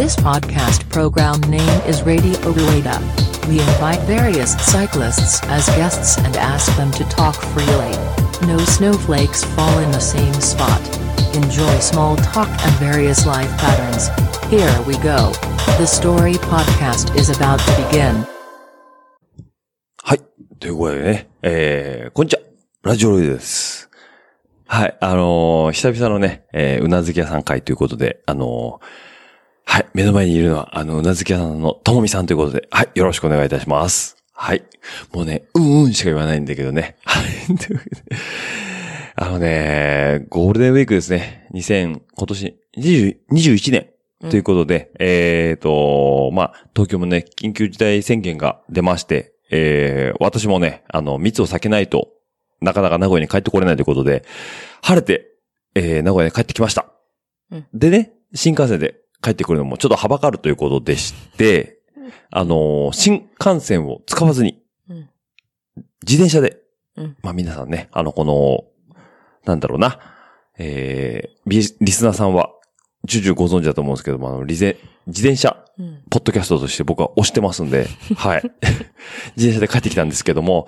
This podcast program name is Radio Rueda. We invite various cyclists as guests and ask them to talk freely. No snowflakes fall in the same spot. Enjoy small talk and various life patterns. Here we go. The story podcast is about to begin. はい。ということでね、えー、こんにちは。ラジオロイドです。はい。あのー久々のね、えー、うなずき屋さん会ということで、あのー はい。目の前にいるのは、あの、うなずき屋さんのともみさんということで、はい。よろしくお願いいたします。はい。もうね、うんうんしか言わないんだけどね。はい。というわけであのね、ゴールデンウィークですね。2000、今年20 21年ということで、えっ、と、まあ、東京もね、緊急事態宣言が出まして、えー、私もね、あの、密を避けないと、なかなか名古屋に帰ってこれないということで、晴れて、えー、名古屋に帰ってきました。うんでね、新幹線で帰ってくるのもちょっとはばかるということでして、あのー新幹線を使わずに、うん自転車で、うんまあ皆さんね、あの、この、なんだろうな、えー、ビリスナーさんは、重々ご存知だと思うんですけども、あの、リゼ、自転車、うん。ポッドキャストとして僕は推してますんで、はい。自転車で帰ってきたんですけども、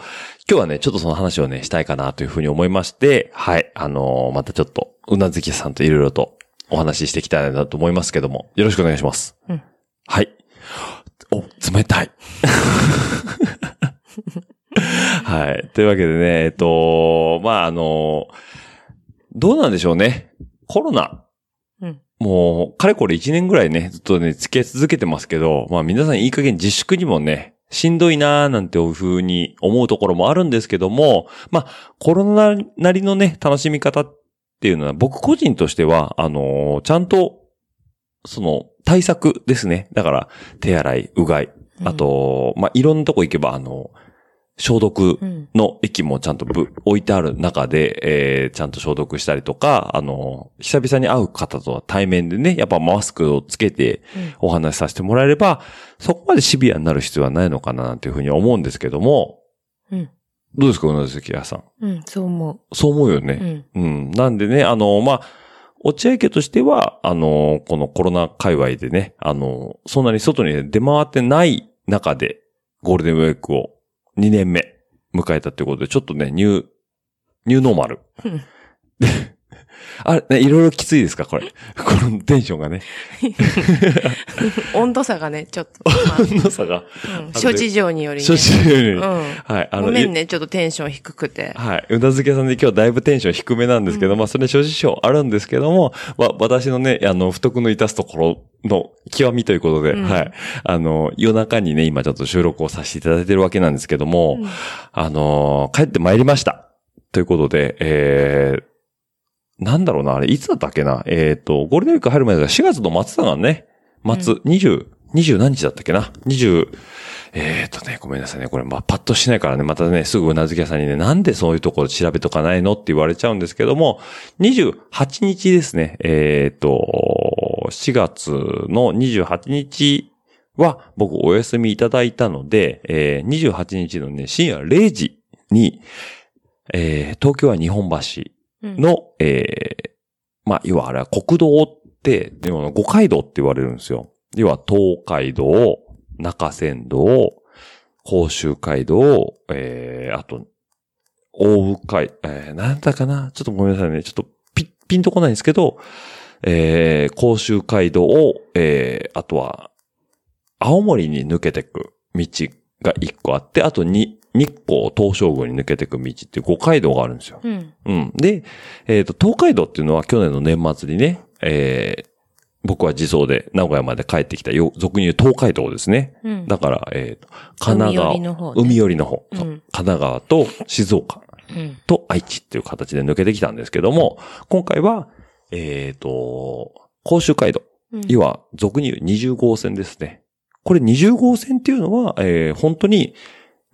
今日はね、ちょっとその話をね、したいかなというふうに思いまして、はい。あのーまたちょっと、うなずきさんといろいろとお話ししていきたいなと思いますけども、よろしくお願いします。うんはい。お、冷たい。はい。というわけでね、えっと、まあ、あのどうなんでしょうね。コロナ。うんもう、かれこれ1年ぐらいね、ずっとね、付き合い続けてますけど、まあ皆さんいい加減自粛にもね、しんどいなーなんていう風に思うところもあるんですけども、まあ、コロナなりのね、楽しみ方っていうのは、僕個人としては、あのーちゃんと、その、対策ですね。だから、手洗い、うがい、あと、まあ、いろんなとこ行けば、あの、消毒うん。の液もちゃんとぶ置いてある中で、えーちゃんと消毒したりとか、あの、久々に会う方とは対面でね、やっぱマスクをつけてうんお話しさせてもらえれば、そこまでシビアになる必要はないのかななんていうふうに思うんですけども、うん。どうですか、うなずき屋さん？うん。そう思そう思うよう。ね。うん。うん。なんでね、あの、まあ、落合家としては、あの、このコロナ界隈でね、あの、そんなに外に出回ってない中で、ゴールデンウィークを2年目迎えたということで、ちょっとね、ニュー、ニューノーマル。うんあれ、ね、いろいろきついですかこれ。このテンションがね。温度差がね、ちょっと。ま 温度差が。あうん諸事情によりね。初心より、うん。はい。あごめんね、ちょっとテンション低くて。はい。うなずけさんで今日だいぶテンション低めなんですけど、まあそれ諸事情あるんですけども、まあ私のね、あの、不徳の致すところの極みということで、うんはい。あの、夜中にね、今ちょっと収録をさせていただいてるわけなんですけども、うんあの帰ってまいりました。ということで、えー、なんだろうな、あれ、いつだったっけな？えっ、と、ゴールデンウィーク入る前だから4月の末だからね。末、20、20何日だったっけな ?20、えっ、とね、ごめんなさいね。これ、まあ、パッとしないからね、またね、すぐうなずき屋さんにね、なんでそういうところ調べとかないのって言われちゃうんですけども、28日ですね。えっ、と、4月の28日は僕お休みいただいたので、えー28日のね、深夜0時に、えー東京は日本橋うん。の、えーまあ、要はあれは国道って、要は五街道って言われるんですよ。要は東海道、中山道、甲州街道、えー、あと、大宇海、えー、なんだかな？ちょっとごめんなさいね。ちょっとピ、ピンとこないんですけど、えー、甲州街道を、えー、あとは、青森に抜けてく道が一個あって、あとに、日光東照宮に抜けてく道って五街道があるんですよ。うん。うん。で、えっ、と、東海道っていうのは去年の年末にね、えー、僕は自走で名古屋まで帰ってきたよ、俗に言う東海道ですね。うん。だから、えっ、と、神奈川、海寄りの方ね海寄りの方、そううん神奈川と静岡うん。と愛知っていう形で抜けてきたんですけども、今回は、えっ、と、甲州街道、うん要は、俗に言う20号線ですね。これ20号線っていうのは、えー本当に、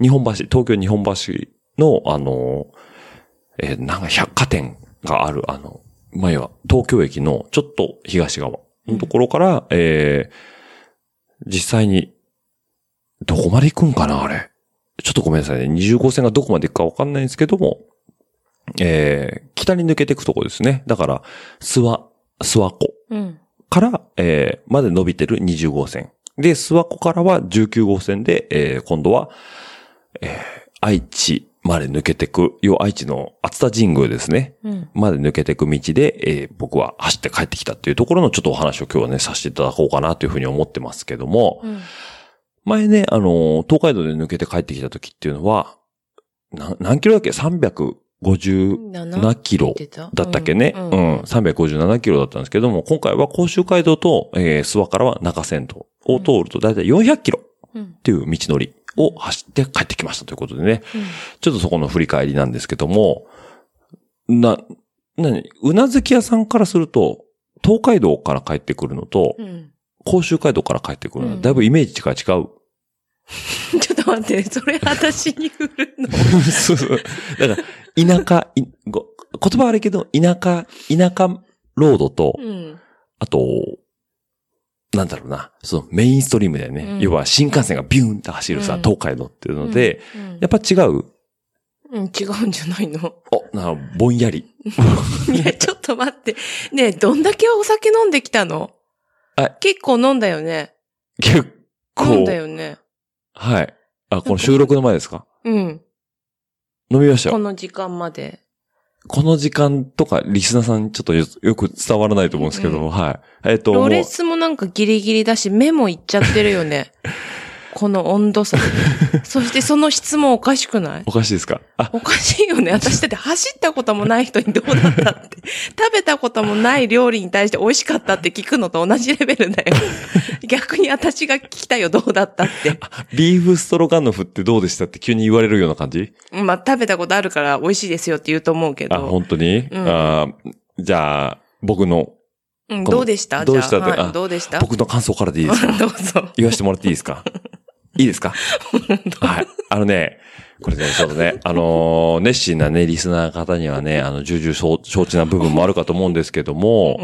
日本橋、東京日本橋の、あの、えーなんか百貨店がある、あの、前は東京駅のちょっと東側のところから、えー実際に、どこまで行くんかな、あれ。ちょっとごめんなさいね。20号線がどこまで行くかわかんないんですけども、えー北に抜けていくとこですね。だから、諏訪、諏訪湖うん。から、えーまで伸びてる20号線。で、諏訪湖からは19号線で、えー今度は、えー愛知まで抜けてく、要愛知の熱田神宮ですね。うん。まで抜けていく道で、えー僕は走って帰ってきたっていうところのちょっとお話を今日はね、させていただこうかなというふうに思ってますけども、うん。前ね、あのー、東海道で抜けて帰ってきた時っていうのは、な何キロだっけ ?357 キロだったっけね、うん、357キロだったんですけども、今回は甲州街道と、えー、諏訪からは中線道を通るとだいたい400キロうん。っていう道のりを走って帰ってきましたということでね、ちょっとそこの振り返りなんですけども、な、なに、うなずき屋さんからすると、東海道から帰ってくるのと、うん。甲州街道から帰ってくるのは、うんだいぶイメージ違う。違う。ちょっと待って、それ私に振るの？そうそう。だから、田舎、いご言葉悪いけど、田舎、田舎ロードと、うん。あと、なんだろうな、そのメインストリームだよね。うん要は新幹線がビューンって走るさ、うん東海道っていうので、うん、やっぱ違う？うん、違うんじゃないの？お、なぼんやり。いや、ちょっと待って。ねえ、どんだけお酒飲んできたの？あ結構飲んだよね。結構。飲んだよね。はい。あ、この収録の前ですか？うん。飲みましたよ。この時間まで。この時間とか、リスナーさんちょっとよよく伝わらないと思うんですけども、うんはい。えっ、と、ロレスもなんかギリギリだし、目もいっちゃってるよね。この温度差で。そしてその質問おかしくない？おかしいですか？あ、おかしいよね。私だって走ったこともない人にどうだったって。食べたこともない料理に対して美味しかったって聞くのと同じレベルだよ。逆に私が聞きたいよ、どうだったって。ビーフストロガノフってどうでしたって急に言われるような感じ？まあ、食べたことあるから美味しいですよって言うと思うけあ、ど。本当に、うんあじゃあ、僕の、うん、どうでした？どうでしたはいどうでした？僕の感想からでいいですか？どうぞ。言わせてもらっていいですか？いいですか？はい。あのね、これね、ちょっとね、あのー熱心なね、リスナーの方にはね、あの、重々承承知な部分もあるかと思うんですけども、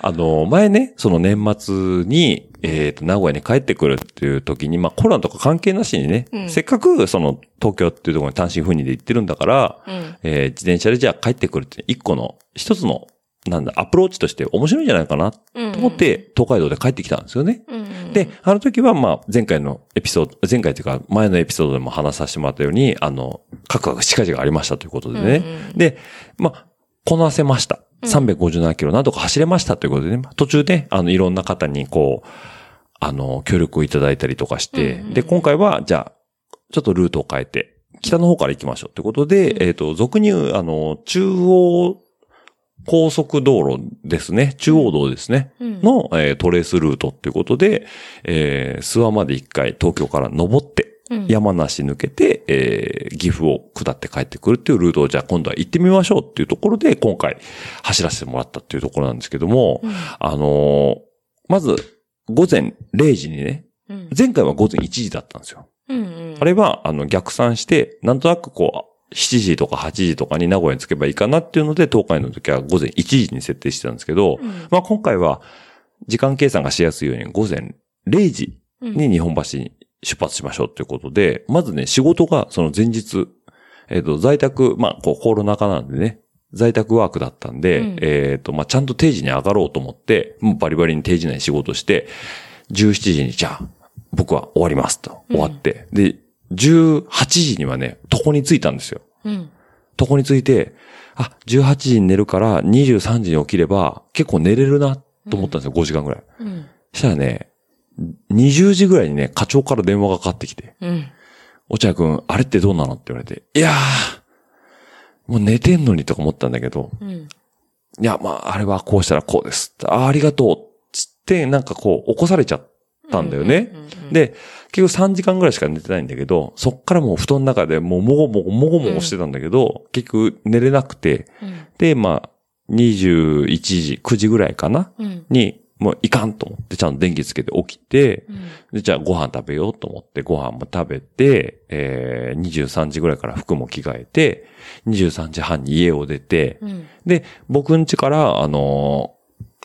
あの、前ね、その年末に、えっ、と、名古屋に帰ってくるっていう時に、まあコロナとか関係なしにね、うんせっかくその東京っていうところに単身赴任で行ってるんだから、うん。えー自転車でじゃあ帰ってくるって一個の、一つの、なんだ、アプローチとして面白いんじゃないかなとうん。思って、東海道で帰ってきたんですよね。うん、で、あの時はまあ、前回のエピソード、前回というか前のエピソードでも話させてもらったように、あの、カクカクしかじがありましたということでね。うんうんで、まあ、こなせました。うん357キロなんとか走れましたということでね、途中で、あの、いろんな方にこう、あの、協力をいただいたりとかして、うんうんで、今回は、じゃあ、ちょっとルートを変えて、北の方から行きましょうということで、うんえっ、と、俗に言う、あの、中央高速道路ですね。中央道ですね。うん、の、えートレースルートっていうことで、えー、諏訪まで一回東京から登って、うん、山梨抜けて、えー岐阜を下って帰ってくるっていうルートをじゃあ今度は行ってみましょうっていうところで今回走らせてもらったっていうところなんですけども、うんあのーまず午前0時にね、うん、前回は午前1時だったんですよ。うんうん、あれはあの逆算して、なんとなくこう、7時とか8時とかに名古屋に着けばいいかなっていうので、東海の時は午前1時に設定してたんですけど、うん。まあ今回は時間計算がしやすいように午前0時うん、に日本橋に出発しましょうということで、まずね、仕事がその前日、えっ、と、在宅、まあ、こう、コロナ禍なんでね、在宅ワークだったんで、うん。えっ、と、まあ、ちゃんと定時に上がろうと思って、もうバリバリに定時内に仕事して、17時に、じゃあ、僕は終わりますと、終わって、で、18時にはね、床に着いたんですよ。うん、床に着いて、あ、18時に寝るから23時に起きれば結構寝れるなと思ったんですよ、5時間ぐらい。うん、そしたらね、20時ぐらいにね、課長から電話がかかってきて、うん、落合くん、あれってどうなのって言われて、いやー、もう寝てんのにとか思ったんだけど、うん、いや、まあ、あれはこうしたらこうです。あありがとう。つって、なんかこう、起こされちゃったんだよね。うん、で、結局3時間ぐらいしか寝てないんだけど、そっからもう布団の中でもうもごもごもごもごしてたんだけど、結局寝れなくて、うん、で、まあ、21時、9時ぐらいかな？うん、に、もういかんと思って、ちゃんと電気つけて起きて、うん、で、じゃあご飯食べようと思ってご飯も食べて、えー、23時ぐらいから服も着替えて、23時半に家を出て、うん、で、僕ん家から、あの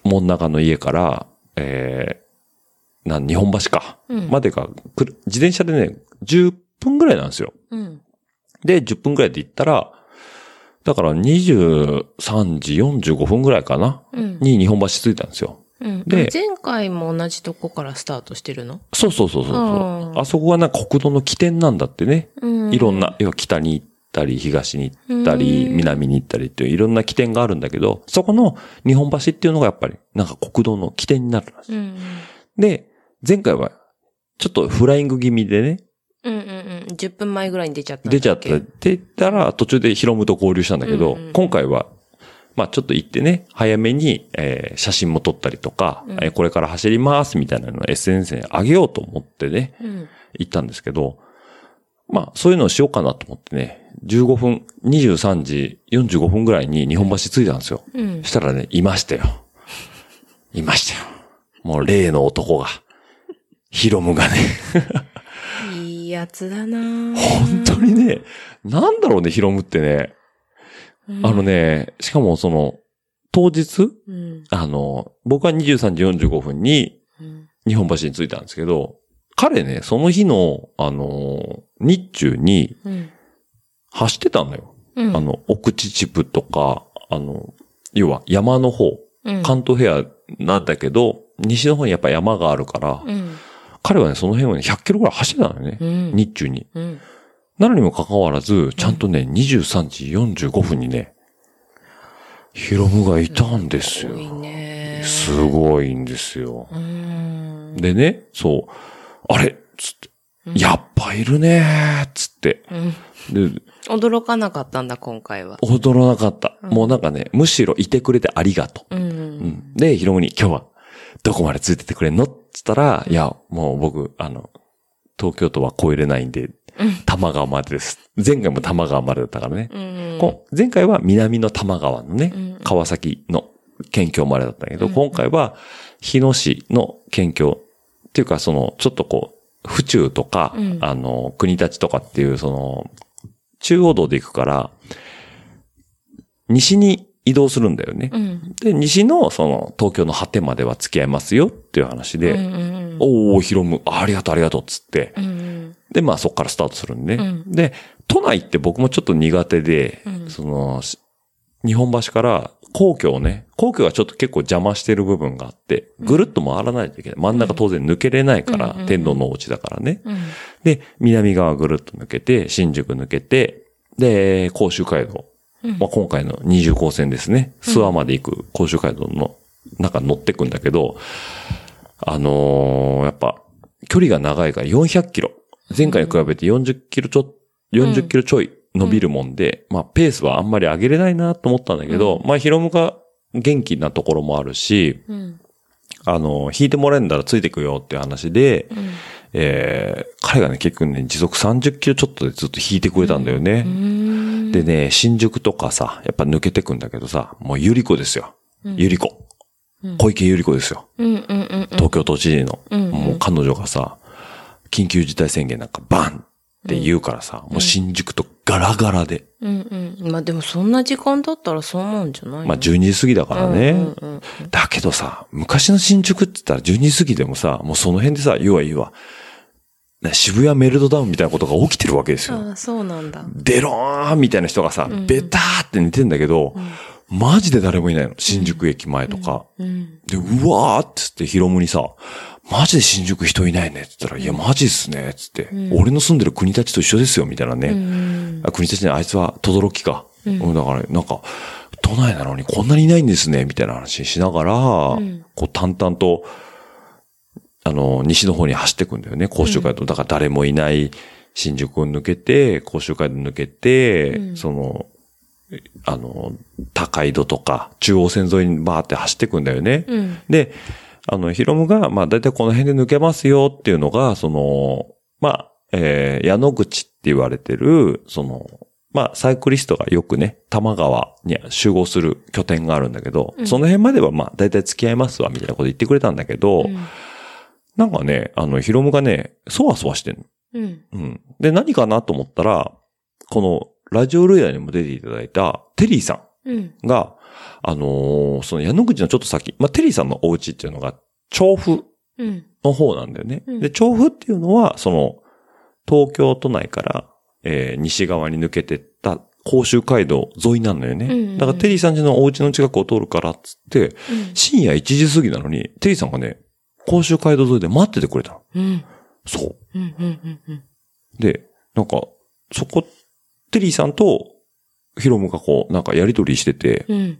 ー、門中の家から、えー、なん、日本橋か。うんまでが、自転車でね、10分ぐらいなんですよ。うん、で、10分ぐらいで行ったら、だから23時45分ぐらいかな、うん、に日本橋着いたんですよ。うん。で前回も同じとこからスタートしてるの？そうそうそうそうあそこがなんか国道の起点なんだってね。うんいろんな、要は北に行ったり、東に行ったり、うん南に行ったりっていういろんな起点があるんだけど、そこの日本橋っていうのがやっぱり、なんか国道の起点になるんです。うん。で、前回は、ちょっとフライング気味でね、うんうんうん。10分前ぐらいに出ちゃった出ちゃったけって言ったら、途中でヒロムと合流したんだけど、うんうん今回は、まあちょっと行ってね、早めに、えー写真も撮ったりとか、うんえーこれから走りますみたいなのを SNS に上げようと思ってね、うん。行ったんですけど、まあそういうのをしようかなと思ってね、15分、23時45分ぐらいに日本橋着いたんですよ。うん。したらね、いましたよ。いましたよ。もう例の男が。ヒロムがね。いいやつだな本当にね、なんだろうね、ヒロムってね。あの。ね、しかもその、当日、うん。あの、僕は23時45分にうん。日本橋に着いたんですけど、彼ね、その日の、あの、日中にうん。走ってたのよ。うん。あの、奥秩父とか、あの、要は山の方、うん、関東平野なんだけど、西の方にやっぱ山があるから、うん。彼はね、その辺をね、100キロぐらい走ってたのよね。うん。日中に。うん。なのにもかかわらず、ちゃんとね、23時45分にね、ヒロムがいたんですよすご。いね。すごいんですよ。うん。でね、そう、あれつって、うんやっぱいるねーつって。うん。で、驚かなかったんだ、今回は。驚らなかった。うんもうなんかね、むしろいてくれてありがとう。うん。うんで、ヒロムに今日はどこまでついてってくれんの？っつったら、いや、もう僕、あの、東京都は越えれないんで、うん。多摩川までです。前回も多摩川までだったからね。前回は南の多摩川のね、うん川崎の県境までだったけど、うん。今回は日野市の県境っていうか、その、ちょっとこう、府中とか、うん。あの、国立とかっていう、その、中央道で行くから、西に移動するんだよね。うん。で、西の、その、東京の果てまでは付き合いますよっていう話で、うんうんおー、ヒロム、あありがとう、ありがとう、つって。うん。で、まあそこからスタートするんでね。うんで、都内って僕もちょっと苦手で、うんその、し日本橋から皇居をね、皇居がちょっと結構邪魔してる部分があって、ぐるっと回らないといけない。真ん中当然抜けれないから、うん天皇のお家だからね。うん。で、南側ぐるっと抜けて、新宿抜けて、で、甲州街道。うんまあ、今回の二重高線ですね。諏訪まで行く甲州街道の中に乗ってくんだけど、あのーやっぱ、距離が長いから400キロ。前回に比べて40キロちょ、40キロちょい伸びるもんで、まあ、ペースはあんまり上げれないなと思ったんだけど、まあ、ヒロムが元気なところもあるし、うん。あの、引いてもらえるんだらついてくよっていう話で、うん。えー、彼がね、結局ね、時速30キロちょっとでずっと引いてくれたんだよね。うん。でね、新宿とかさ、やっぱ抜けてくんだけどさ、もうゆり子ですよ。ゆり子。小池ゆり子ですよ。うんうんうんうん。東京都知事の。うんうんもう彼女がさ、緊急事態宣言なんかバンって言うからさ、もう新宿とガラガラで。うんうん。まあでもそんな時間だったらそうなんじゃないの？まあ12時過ぎだからね。うんうんうんだけどさ、昔の新宿って言ったら12時過ぎでもさ、もうその辺でさ、言うわ言うわ。な渋谷メルトダウンみたいなことが起きてるわけですよ。ああ、そうなんだ。デローンみたいな人がさ、んベターって寝てんだけど、マジで誰もいないの。新宿駅前とか。うん。で、うわーっつってヒロムにさ、マジで新宿人いないねって言ったら、いや、マジっすねっつって、俺の住んでる国立と一緒ですよ、みたいなね。うん。あ国立ね、あいつは轟か。うん、だから、なんか、都内なのにこんなにいないんですね、みたいな話しながら、んこう淡々と、あの、西の方に走ってくんだよね、甲州街道。だから誰もいない新宿を抜けて、甲州街道抜けて、うんその、あの、高井戸とか、中央線沿いにバーって走ってくんだよね。うん。で、あの、ヒロムが、まあ、だいたいこの辺で抜けますよっていうのが、その、まあ、えー、矢野口って言われてる、その、まあ、サイクリストがよくね、玉川に集合する拠点があるんだけど、うんその辺まではまあ、だいたい付き合いますわ、みたいなこと言ってくれたんだけど、うんなんかね、あの、ヒロムがね、そわそわしてんの。うん。うん。で、何かなと思ったら、この、ラジオルエダにも出ていただいた、テリーさん。うん。が、あのーその矢野口のちょっと先、まあ、テリーさんのお家っていうのが、調布うん。の方なんだよね。うんで、調布っていうのは、その、東京都内から、えー西側に抜けてった甲州街道沿いなのよね。うんうんだからテリーさん家のお家の近くを通るからっつって、うん深夜1時過ぎなのに、テリーさんがね、甲州街道沿いで待っててくれたの。うん。そう。うん。うん。うん。で、なんか、そこ、テリーさんとヒロムがこう、なんかやりとりしてて、うん。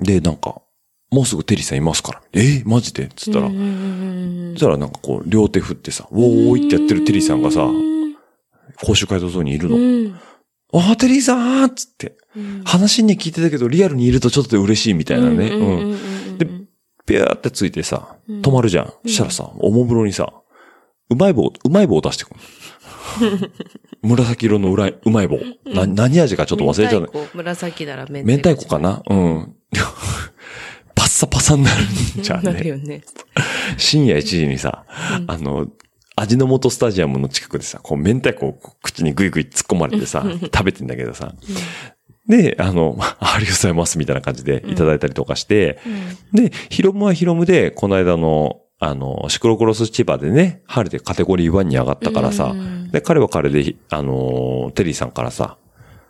で、なんか、もうすぐテリーさんいますから。えーマジで？つったら、うんうんうんそしたらなんかこう、両手振ってさ、ウォーイってやってるテリーさんがさう、ん甲州街道沿いにいるの。うん。あー、テリーさんっつって。うん話に聞いてたけど、リアルにいるとちょっと嬉しいみたいなね。うん。うん。でピューってついてさ、うん止まるじゃん。うんしたらさ、おもむろにさ、うまい棒、うまい棒を出してくる。紫色のうらいうまい棒。な、何味かちょっと忘れちゃうね。明太子紫なら明明太子かな？うん。パッサパサになるんじゃんなるね。よね。深夜1時にさ、うんあの、味の素スタジアムの近くでさ、こう明太子を口にグイグイ突っ込まれてさ、食べてんだけどさ。で、あの、あありがとうございますみたいな感じでいただいたりとかして、で、ヒロムはヒロムで、この間の、あの、シクロクロス千葉でね、晴れてカテゴリー1に上がったからさ、うんで、彼は彼で、あの、テリーさんからさ、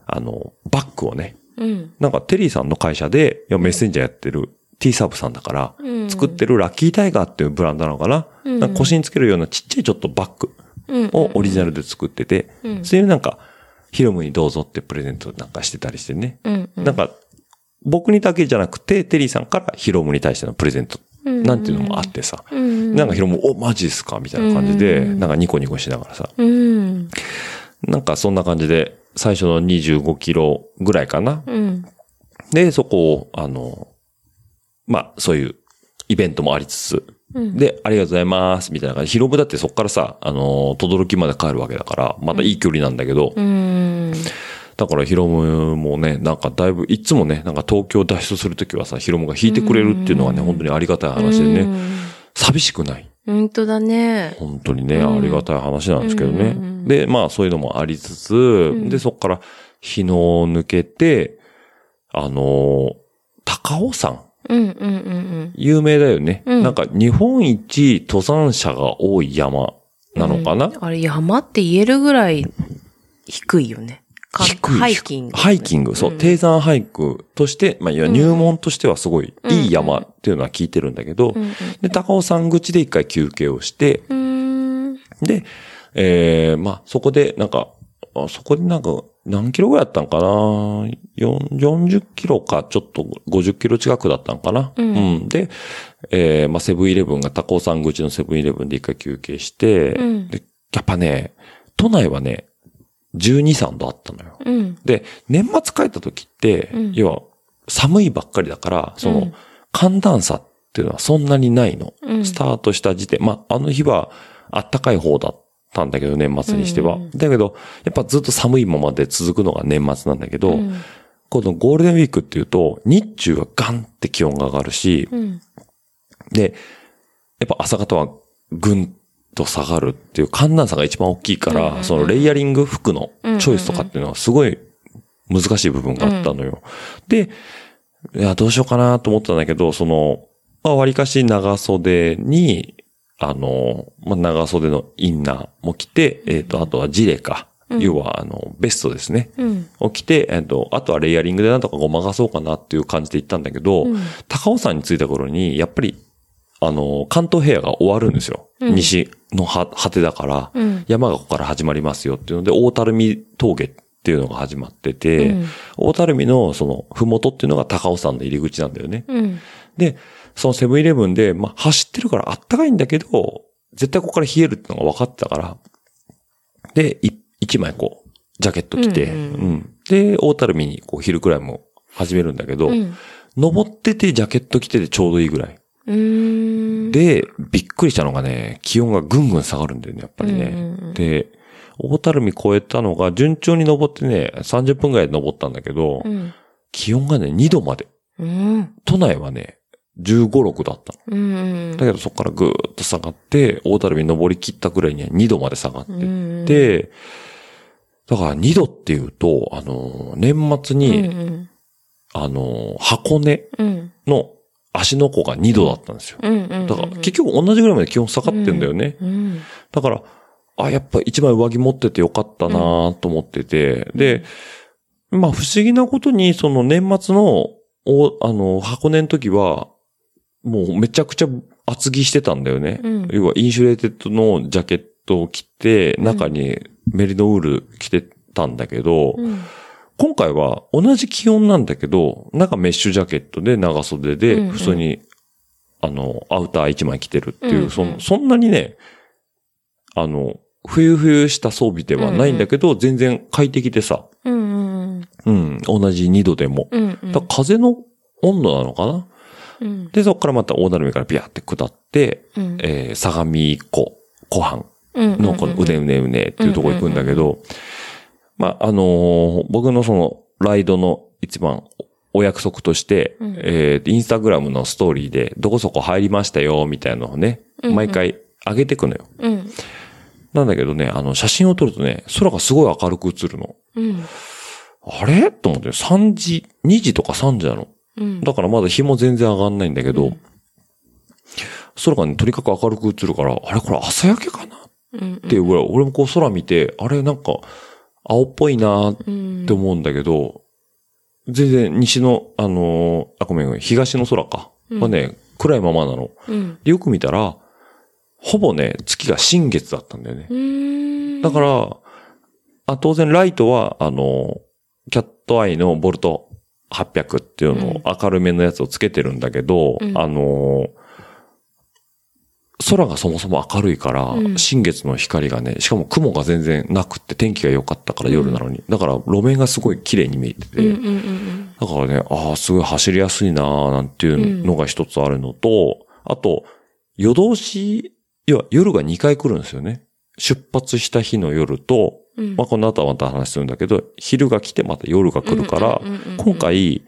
あの、バッグをね、うん。なんかテリーさんの会社で、いや、メッセンジャーやってる T サーブさんだから、うん。作ってるラッキータイガーっていうブランドなのかな、うん。なんか腰につけるようなちっちゃいちょっとバッグうん。をオリジナルで作ってて、うん。そういうなんか、ヒロムにどうぞってプレゼントなんかしてたりしてね。うん。なんか、僕にだけじゃなくて、テリーさんからヒロムに対してのプレゼントなんていうのもあってさ、うん。なんかヒロム、お、マジっすかみたいな感じで、うんなんかニコニコしながらさ、うん。なんかそんな感じで、最初の25キロぐらいかな。うん。で、そこを、あの、まあ、そういうイベントもありつつ、うん。で、ありがとうございます、みたいな感じで、ヒロムだってそこからさ、あの、轟まで帰るわけだから、またいい距離なんだけど、うん。だからヒロムもね、なんかだいぶ、いつもね、なんか東京脱出するときはさ、ヒロムが弾いてくれるっていうのはね、うん本当にありがたい話でね、寂しくない。本当だね。本当にね、うんありがたい話なんですけどね。うんで、まあそういうのもありつつ、んで、そこから日野を抜けて、あのー高尾山。うんうんうん有名だよね。うんなんか日本一登山者が多い山うん。なのかな、うんあれ山って言えるぐらい低いよね。か低い。ハイキング。ハイキング。そう、ん低山ハイクとして、まあ、いや、入門としてはすごいいい山っていうのは聞いてるんだけど、うんで、高尾山口で一回休憩をして、うん。うで、えー、まあ、そこで、なんか、あそこでなんか、何キロぐらいだったんかな？4 ?40 キロか、ちょっと50キロ近くだったんかな、うんで、えー、まあ、セブンイレブンが高尾山口のセブンイレブンで一回休憩して、うんで、やっぱね、都内はね、12、3度あったのよ。ん。うん。で、年末帰った時って、うん要は、寒いばっかりだから、その、うん寒暖差っていうのはそんなにないの。うんスタートした時点、まあ、あの日は、あったかい方だったんだけど、年末にしては。うんだけど、やっぱずっと寒いままで続くのが年末なんだけど、うんこのゴールデンウィークっていうと、日中はガンって気温が上がるし、うん。で、やっぱ朝方はぐんと下がるっていう寒暖差が一番大きいから、うんうんうんそのレイヤリング服のチョイスとかっていうのはすごい難しい部分があったのよ。で、いや、どうしようかなと思ったんだけど、その、まあ、割かし長袖に、あの、まあ、長袖のインナーも着て、えっ、と、あとはジレか。うん要は、あの、ベストですね。うん。を着て、えっ、と、あとはレイヤリングでなんとかごまかそうかなっていう感じで行ったんだけど、うん高尾山に着いた頃に、やっぱり、あの、関東平野が終わるんですよ。うん西の果果てだから、うん山がここから始まりますよっていうので、大樽見峠っていうのが始まってて、うん大樽見のその、ふもとっていうのが高尾山の入り口なんだよね。うん。で、そのセブンイレブンで、まあ、走ってるからあったかいんだけど、絶対ここから冷えるってのが分かってたから、で、い一枚こう、ジャケット着て、ううんんうんで、大樽見にこう昼くらいも始めるんだけど、うん。登っててジャケット着ててちょうどいいぐらい。で、びっくりしたのがね、気温がぐんぐん下がるんだよね、やっぱりね。うんうんうんで、大樽見越えたのが、順調に登ってね、30分ぐらいで登ったんだけど、うん。気温がね、2度まで。うん。都内はね、15、6だったの。うん。だけどそこからぐーっと下がって、大樽見登り切ったぐらいには2度まで下がってっうん、て、だから2度っていうと、あの、年末うんに、うん。あの、箱根うん。の足の湖が2度だったんですよ。うん。うん。だから結局同じぐらいまで気温下がってんだよね。うん。だから、あ、やっぱ一枚上着持っててよかったなと思ってて、で、まあ不思議なことに、その年末の、お、あの、箱根の時は、もうめちゃくちゃ厚着してたんだよね。うん要はインシュレーテッドのジャケットを着て、中にメリノウール着てたんだけど、うん。今回は同じ気温なんだけど、中メッシュジャケットで長袖で、うんうん普通に、あの、アウター1枚着てるっていう、うんうんそんそんなにね、あの、冬々した装備ではないんだけど、全然快適でさ、うんうんうん、同じ2度でも。うん。うん風の温度なのかなうん。で、そこからまた大鳴海からビャーって下って、うんえー相模湖、湖畔うんのこのうねうねうねっていうところ行くんだけど、まあ、あのー僕のそのライドの一番お約束として、うんえーインスタグラムのストーリーでどこそこ入りましたよ、みたいなのをね、うんうん毎回上げてくのよ。うん。なんだけどね、あの、写真を撮るとね、空がすごい明るく映るの。うん。あれ？と思って、3時、2時とか3時なの。うん。だからまだ日も全然上がんないんだけど、うん空がね、とにかく明るく映るから、あれこれ朝焼けかな？っうん。ていうぐらい、俺もこう空見て、あれなんか、青っぽいなっうん。て思うんだけど、全然西の、あのーあ、ごめん東の空か。うんはね、暗いままなの。うん。でよく見たら、ほぼね、月が新月だったんだよね。うん。だから、あ当然ライトは、あの、キャットアイのボルト800っていうのを明るめのやつをつけてるんだけど、うん。あの、空がそもそも明るいから、うん。新月の光がね、しかも雲が全然なくって天気が良かったから夜なのに。だから路面がすごい綺麗に見えてて、うんうんうんだからね、ああ、すごい走りやすいなーなんていうのが一つあるのと、あと、夜通し、いや、夜が2回来るんですよね。出発した日の夜と、うん。まあ、この後はまた話するんだけど、昼が来てまた夜が来るから今回、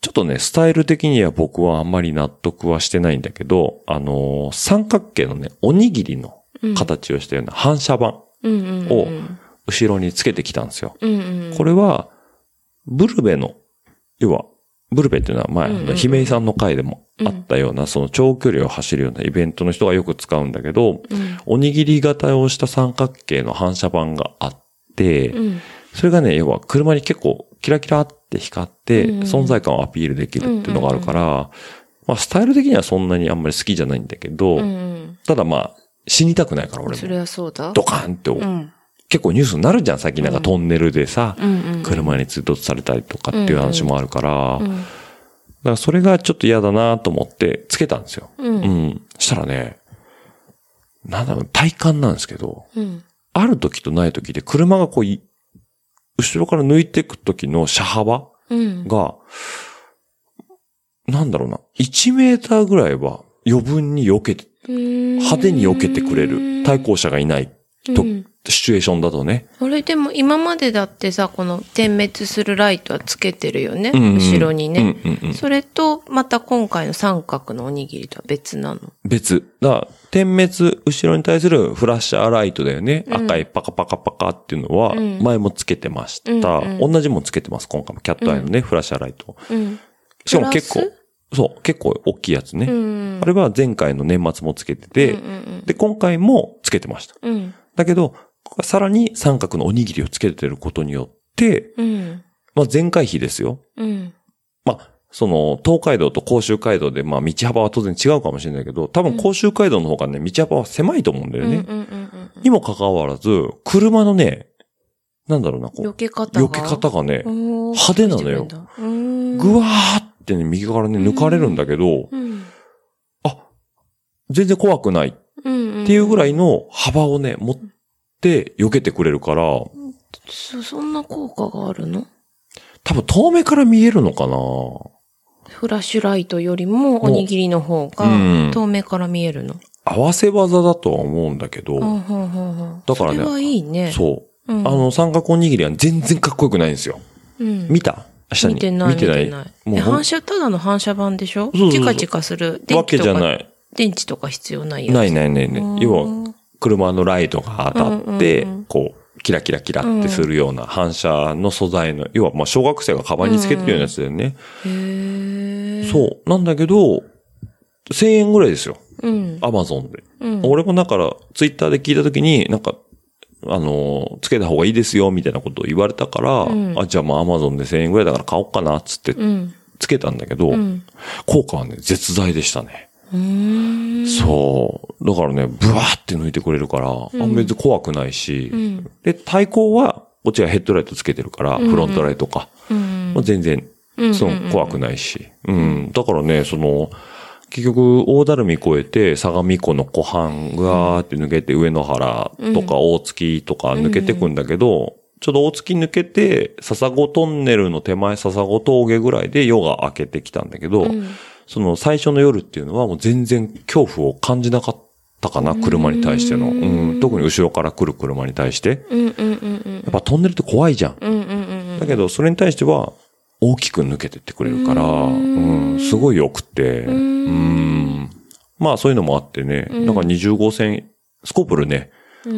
ちょっとね、スタイル的には僕はあんまり納得はしてないんだけど、あのー三角形のね、おにぎりの形をしたような反射板、を後ろにつけてきたんですよ。これは、ブルベの、要は、ブルベっていうのは前、うんうんうん姫井さんの回でもあったような、その長距離を走るようなイベントの人がよく使うんだけど、うん。おにぎり型をした三角形の反射板があって、うんそれがね、要は車に結構キラキラって光って、うんうん存在感をアピールできるっていうのがあるから、まあスタイル的にはそんなにあんまり好きじゃないんだけど、うんうん。ただまあ、死にたくないから俺も。それはそうだ。ドカーンって、うん。結構ニュースになるじゃん、最近なんかトンネルでさ、うんうん。車に追突されたりとかっていう話もあるから、だかうん。らそれがちょっと嫌だなと思ってつけたんですよ。う。うんん。したらね、なんだろう、体感なんですけど、うん。ある時とない時で車がこうい、後ろから抜いていく時の車幅うん。が、なんだろうな、1メーターぐらいは余分に避けて、派派手に避けてくれる対向車がいないと、うんシチュエーションだとね。あれでも今までだってさ、この点滅するライトはつけてるよね。うんうん後ろにね。うんうんうん。それと、また今回の三角のおにぎりとは別なの？別。だ点滅、後ろに対するフラッシャーライトだよね。うん赤いパカパカパカっていうのは、うん前もつけてました。うんうん同じもんつけてます、今回も。キャットアイのね、フラッシャーライト。うん。しかも結構そう、結構大きいやつね。うん。あれは前回の年末もつけてて、うんうんで、今回もつけてました。だけど、さらに三角のおにぎりをつけてることによって、うん。まあ前回比ですよ。うん。まあ、その、東海道と甲州街道で、まあ道幅は当然違うかもしれないけど、多分甲州街道の方がね、道幅は狭いと思うんだよね。にもかかわらず、車のね、なんだろうな、こ避う、け方が。避け方がね、派派手なのようん。ぐわーってね、右からね、抜かれるんだけど、うん。あ、全然怖くないっうん。ていうぐらい。いの幅をね、持って避けてくれるから、そ、そんな効果があるの？多分遠目から見えるのかなフラッシュライトよりもおにぎりの方がうん遠目から見えるの。合わせ技だとは思うんだけど、うんうんうんうんだからねそれはいいね。そう。うん。あの、三角おにぎりは全然かっこよくないんですよ。うん、見た？下に。見てない。見てない？もうえ反射、ただの反射板でしょ？そうチカチカする。わけじゃい。ない。電池とか必要ないやつ。ないないないない。要は、は、車のライトが当たってこう、キラキラキラってするような反射の素材の、要は、まあ、小学生がカバンにつけてるようなやつだよね。そう。なんだけど、1000円ぐらいですよ。うん。アマゾンで。うん。俺もだから、ツイッターで聞いたときに、なんか、あの、つけた方がいいですよ、みたいなことを言われたから、うんあ、じゃあまあアマゾンで1000円ぐらいだから買おうかな、つってうん。つけたんだけど、うん。効果はね、絶大でしたね。うーん。そう。だからね、ブワーって抜いてくれるから、あ別に怖くないし、うん。で、対抗は、こっちはヘッドライトつけてるから、うんフロントライトか。うんまあ、全然う、んその、怖くないし。うん。だからね、その、結局、大だるみ越えて、相模湖の湖畔がーって抜けて、上野原とか大月とか抜けてくんだけど、ちょうど大月抜けて、笹子トンネルの手前笹子峠ぐらいで夜が明けてきたんだけど、うんその最初の夜っていうのはもう全然恐怖を感じなかったかな、車に対しての。うん、特に後ろから来る車に対して。やっぱトンネルって怖いじゃん。だけど、それに対しては、大きく抜けてってくれるから、うん、すごい良くて、うん。まあ、そういうのもあってね、なんか20号線、スコープルね、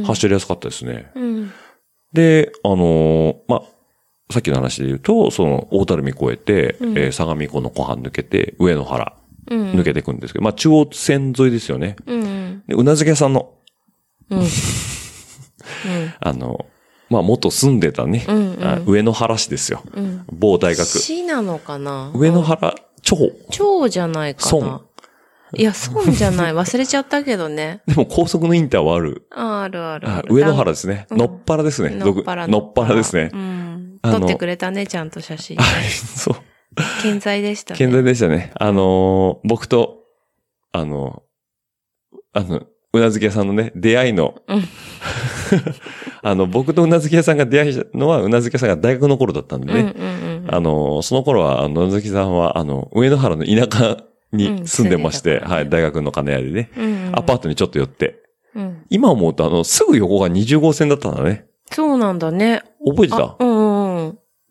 走りやすかったですね。うん。で、あのーまあ、さっきの話で言うと、その、大樽見越えて、えー相模湖の湖畔抜けて、上野原うん。抜けていくんですけど、まあ、中央線沿いですよね。うん。で、うなずけ屋さんの、うん。あの、まあ、元住んでたね、うんうんあ上野原市ですよ。うん。某大学。市なのかな？上野原町。超じゃないか村な。いや、損じゃない。忘れちゃったけどね。でも高速のインターはある。ああるあるある。あ上野原ですね。うんのっぱらですね。のっぱらのっぱらですねう。ん。撮ってくれたね、ちゃんと写真。はい、そう。健在でしたね。健在でしたね。あのー僕と、あの、あの、うなずき屋さんのね、出会いの、うん あの、僕とうなずき屋さんが出会いのは、うなずき屋さんが大学の頃だったんでね。うんうんうん。あの、その頃は、あの、うなずきさんは、あの、上野原の田舎に住んでまして、うんねはい、大学の金谷でね、うんうんアパートにちょっと寄って、うん。今思うと、あの、すぐ横が20号線だったんだね。そうなんだね。覚えてた？うん。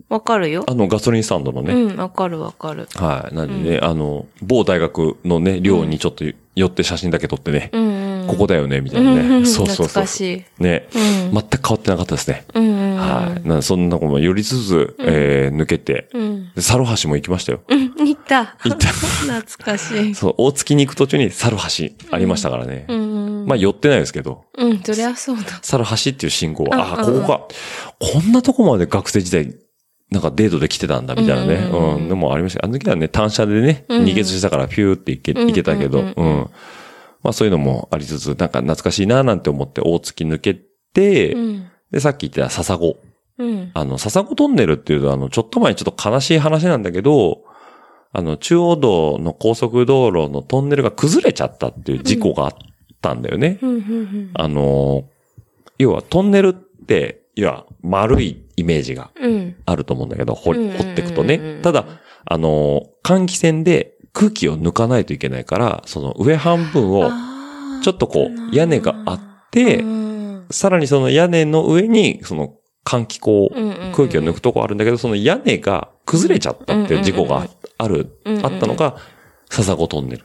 わかるよ。あの、ガソリンスタンドのね。うん、わかるわかる。はい。なんでね、あの、某大学のね、寮にちょっと寄って写真だけ撮ってね、うんうん。ここだよね、みたいなね。んそうそうそう懐か。しい。ね。うん。全く変わってなかったですね。うん。はい。なそんなことも寄りつつ、えー、抜けて、うん。で猿橋も行きましたよ。うん、行った。行った 懐かしい。そう、大月に行く途中に猿橋ありましたからね。うん。まあ寄ってないですけど、うん、そりゃそうだ。猿橋っていう信号は、あここか。こんなとこまで学生時代、なんかデートで来てたんだ、みたいなね。うんうん。でもありました。あの時はね、単車でね、うん逃げしたからピューって行け、うん行けたけど、うんううんん。まあそういうのもありつつ、なんか懐かしいななんて思って大月抜けて、うん。で、さっき言った笹子。うん。あの、笹子トンネルっていうと、あの、ちょっと前にちょっと悲しい話なんだけど、あの、中央道の高速道路のトンネルが崩れちゃったっていう事故があったんだよね。あの、要はトンネルって、要は丸いイメージがうん。あると思うんだけど、掘うん。掘っていくとね。ただ、あの、換気扇で空気を抜かないといけないから、その上半分を、ちょっとこう、屋根があってう、ん。さらにその屋根の上に、その換気口、空気を抜くとこあるんだけど、その屋根が崩れちゃったっていう事故がある、あったのが、笹子トンネル。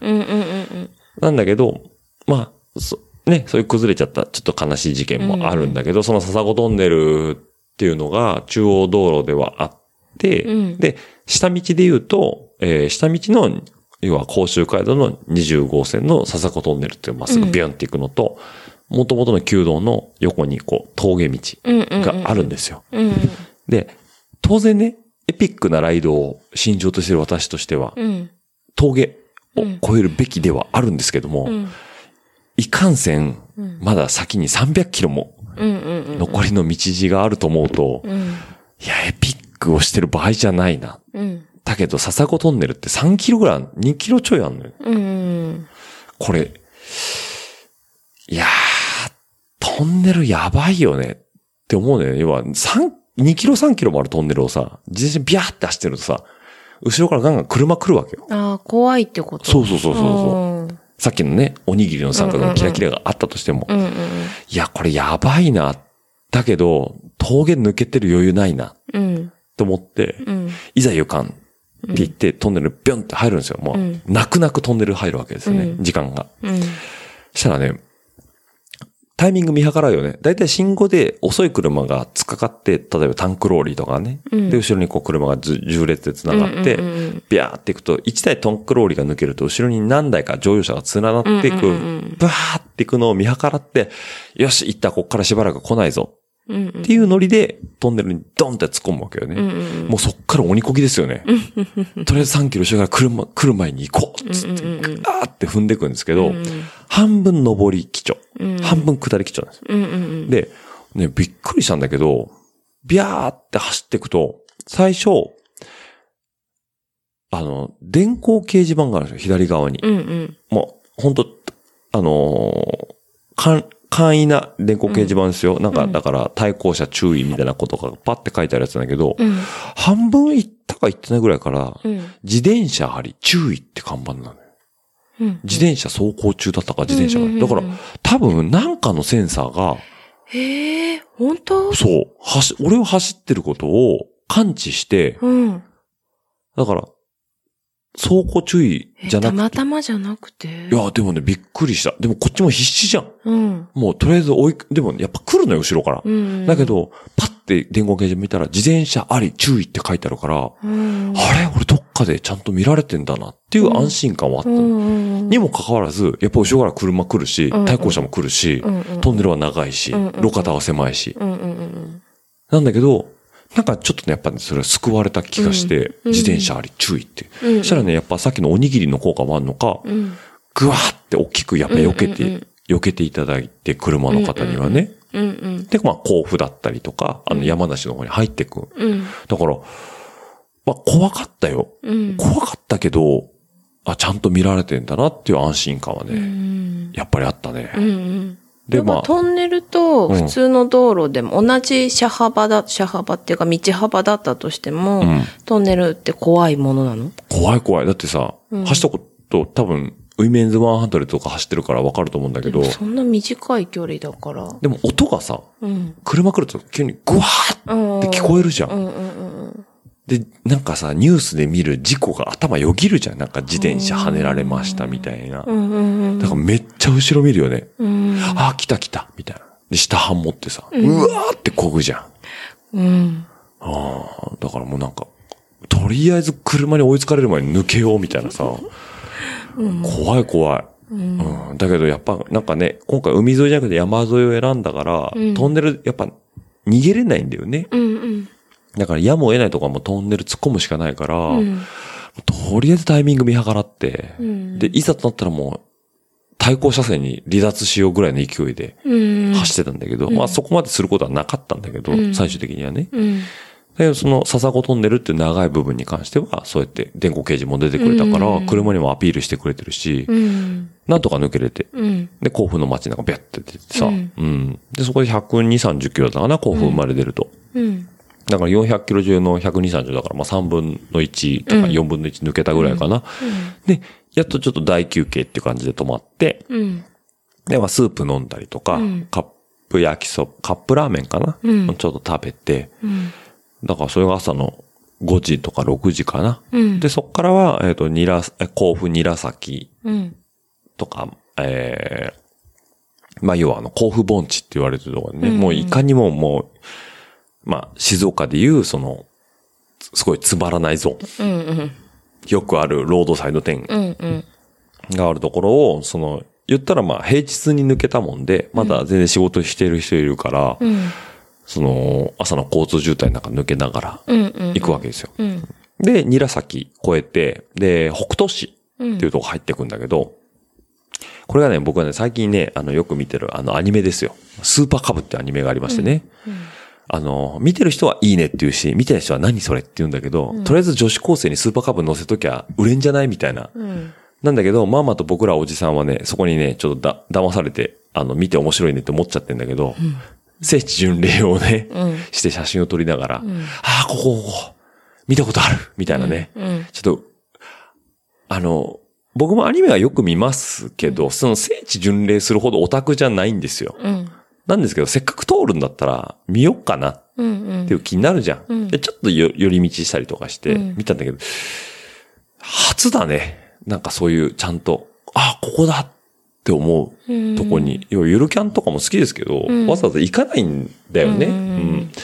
なんだけど、まあ、そね、そういう崩れちゃった、ちょっと悲しい事件もあるんだけど、その笹子トンネルっていうのが中央道路ではあって、うんで、下道で言うと、えー下道の、要は甲州街道の20号線の笹子トンネルっていうまっすぐビュンっていくのと、元々の旧道の横にこう峠道。があるんですよ。うん。で、当然ね、エピックなライドを信条としてる私としては、うん。峠を越えるべきではあるんですけども、うん。いかんせんうん、まだ先に300キロも。残りの道地があると思うと、うん。いや、エピックをしてる場合じゃないな。うん。だけど、笹子トンネルって3キロぐらい、2キロちょいあんのよ。うん。これ、いやー、トンネルやばいよねって思うね。要は、3、2キロ3キロもあるトンネルをさ、自転車ビャーって走ってるとさ、後ろからガンガン車来るわけよ。ああ、怖いってことそうそうそうそうさっきのね、おにぎりの三角のキラキラがあったとしても、いや、これやばいな。だけど、峠抜けてる余裕ないな、うん。と思って、うん。いざ行かんって言って、トンネルビョンって入るんですよ。もう、うん泣く泣くトンネル入るわけですよね、うん時間が。うん。したらね、タイミング見計らうよね。だいたい信号で遅い車が突っかかって、例えばタンクローリーとかね。うんで、後ろにこう車がず重列で繋がって、ビャーっていくと、1台タンクローリーが抜けると、後ろに何台か乗用車が連なっていく、バーっていくのを見計らって、よし、行った、こっからしばらく来ないぞ。うん。っていうノリでトンネルにドンって突っ込むわけよね。もうそっから鬼こぎですよね。とりあえず3キロ後ろから車、来る前に行こうっつって、うんうんうんあーって踏んでいくんですけど、うん半分上り基調、うん半分下り基調なんですよ。うんうんうん。で、ね、びっくりしたんだけど、ビャーって走っていくと、最初、あの、電光掲示板があるんですよ、左側に。うんうん。もう、本当あのー簡、簡易な電光掲示板ですよ。なんか、だから、対向車注意みたいなことがパッて書いてあるやつなんだけど、うん。半分行ったか行ってないぐらいから、うん。自転車あり注意って看板なのよ。うん。自転車走行中だったか、自転車が。だから、多分、なんかのセンサーが、へえ、本当？そう、走、俺は走ってることを感知して、うん。だから、走行注意えたじゃなくて。またまじゃなくて？いや、でもね、びっくりした。でもこっちも必死じゃん。うん。もうとりあえず追い、でもやっぱ来るのよ、後ろから。うん。だけ、ど、パッて電光掲示板見たら、自転車あり注意って書いてあるから、うん。あれ？俺どっかでちゃんと見られてんだなっていう安心感はあったの。うんうん。にもかかわらず、やっぱ後ろから車来るし、うん対向車も来るし、うんうんトンネルは長いし、うんうん路肩は狭いし。うんうんうんなんだけど、なんかちょっとね、やっぱね、それは救われた気がして、うん自転車あり注意って。うん。そしたらね、やっぱさっきのおにぎりの効果もあるのか、うん。ぐわーって大きくやっぱ避けて、避けていただいて、車の方にはね。で、まあ、甲府だったりとか、あの、山梨の方に入ってく。うん。だから、まあ、怖かったよ。うん。怖かったけど、あ、ちゃんと見られてんだなっていう安心感はね、うん。やっぱりあったね。うんうん。で、で、まあ、まあ、トンネルと普通の道路でも同じ車幅だ、車幅っていうか道幅だったとしても、うんトンネルって怖いものなの？怖い怖い。だってさ、うん走ったこと多分、ウィメンズ100とか走ってるからわかると思うんだけどそんな短い距離だから。でも音がさ、うん。車来ると急にグワーって聞こえるじゃんうんうんで、なんかさ、ニュースで見る事故が頭よぎるじゃん。なんか自転車跳ねられましたみたいな。うん。うんうんうん。だからめっちゃ後ろ見るよね。うん。ああ、来た来た、みたいな。で、下半持ってさ、うわーってこぐじゃん。うん。ああ、だからもうなんか、とりあえず車に追いつかれる前に抜けようみたいなさ、怖い怖い。うん、だけどやっぱなんかね、今回海沿いじゃなくて山沿いを選んだから、うんトンネルやっぱ逃げれないんだよね。うんうん。だからやむを得ないとこはもうトンネル突っ込むしかないから、うん。とりあえずタイミング見計らって、うんで、いざとなったらもう、対向車線に離脱しようぐらいの勢いでうん。走ってたんだけど、まあそこまですることはなかったんだけど、うん最終的にはね。うん。だけどその笹子トンネルっていう長い部分に関しては、そうやって電光掲示も出てくれたから、うん車にもアピールしてくれてるし、うん。なんとか抜けれて、うん。で、甲府の街なんかビャって出てさ、ううんん。で、そこで120、30キロだったかな、甲府生まれ出ると。うん。だから400キロ中の120、30だから、まあ3分の1とかうん4分の1抜けたぐらいかな。で、やっとちょっと大休憩っていう感じで止まって、うん。で、まあスープ飲んだりとか、うんカップ焼きそば、カップラーメンかな、うんちょっと食べて、うん。だからそれが朝の5時とか6時かな？うん。で、そっからは、えっ、と、ニラ、え甲府ニラ崎うん。とか、えー、まあ、要はあの、甲府盆地って言われてるところね、うんもういかにももう、まあ、静岡でいう、その、すごいつまらないゾーン。うん。うん。よくあるロードサイド店うん。うん。があるところを、その、言ったらまあ、平日に抜けたもんで、まだ全然仕事してる人いるから、うん。その、朝の交通渋滞なんか抜けながらうん。うん。行くわけですよ。うん。で、韮崎越えて、で、北斗市うん。っていうとこ入ってくんだけど、これがね、僕はね、最近ね、あの、よく見てる、あの、アニメですよ。スーパーカブってアニメがありましてね。あの、見てる人はいいねって言うし、見てない人は何それって言うんだけど、とりあえず女子高生にスーパーカブ乗せときゃ売れんじゃないみたいな。うん。なんだけど、ママと僕らおじさんはね、そこにね、ちょっとだ、騙されて、あの、見て面白いねって思っちゃってんだけど、聖地巡礼をね、うんして写真を撮りながら、んああ、ここ、ここ、見たことあるみたいなね。うん。ちょっと、あの、僕もアニメはよく見ますけど、その聖地巡礼するほどオタクじゃないんですよ。うん。なんですけど、せっかく通るんだったら見よっかなっうん。うんていう気になるじゃん。うんで、ちょっとよ寄り道したりとかしてうん見たんだけど、初だね。なんかそういうちゃんと、あ、ここだって思うとこに、要はゆるキャンとかも好きですけど、うんわざわざ行かないんだよね。ううんん。だ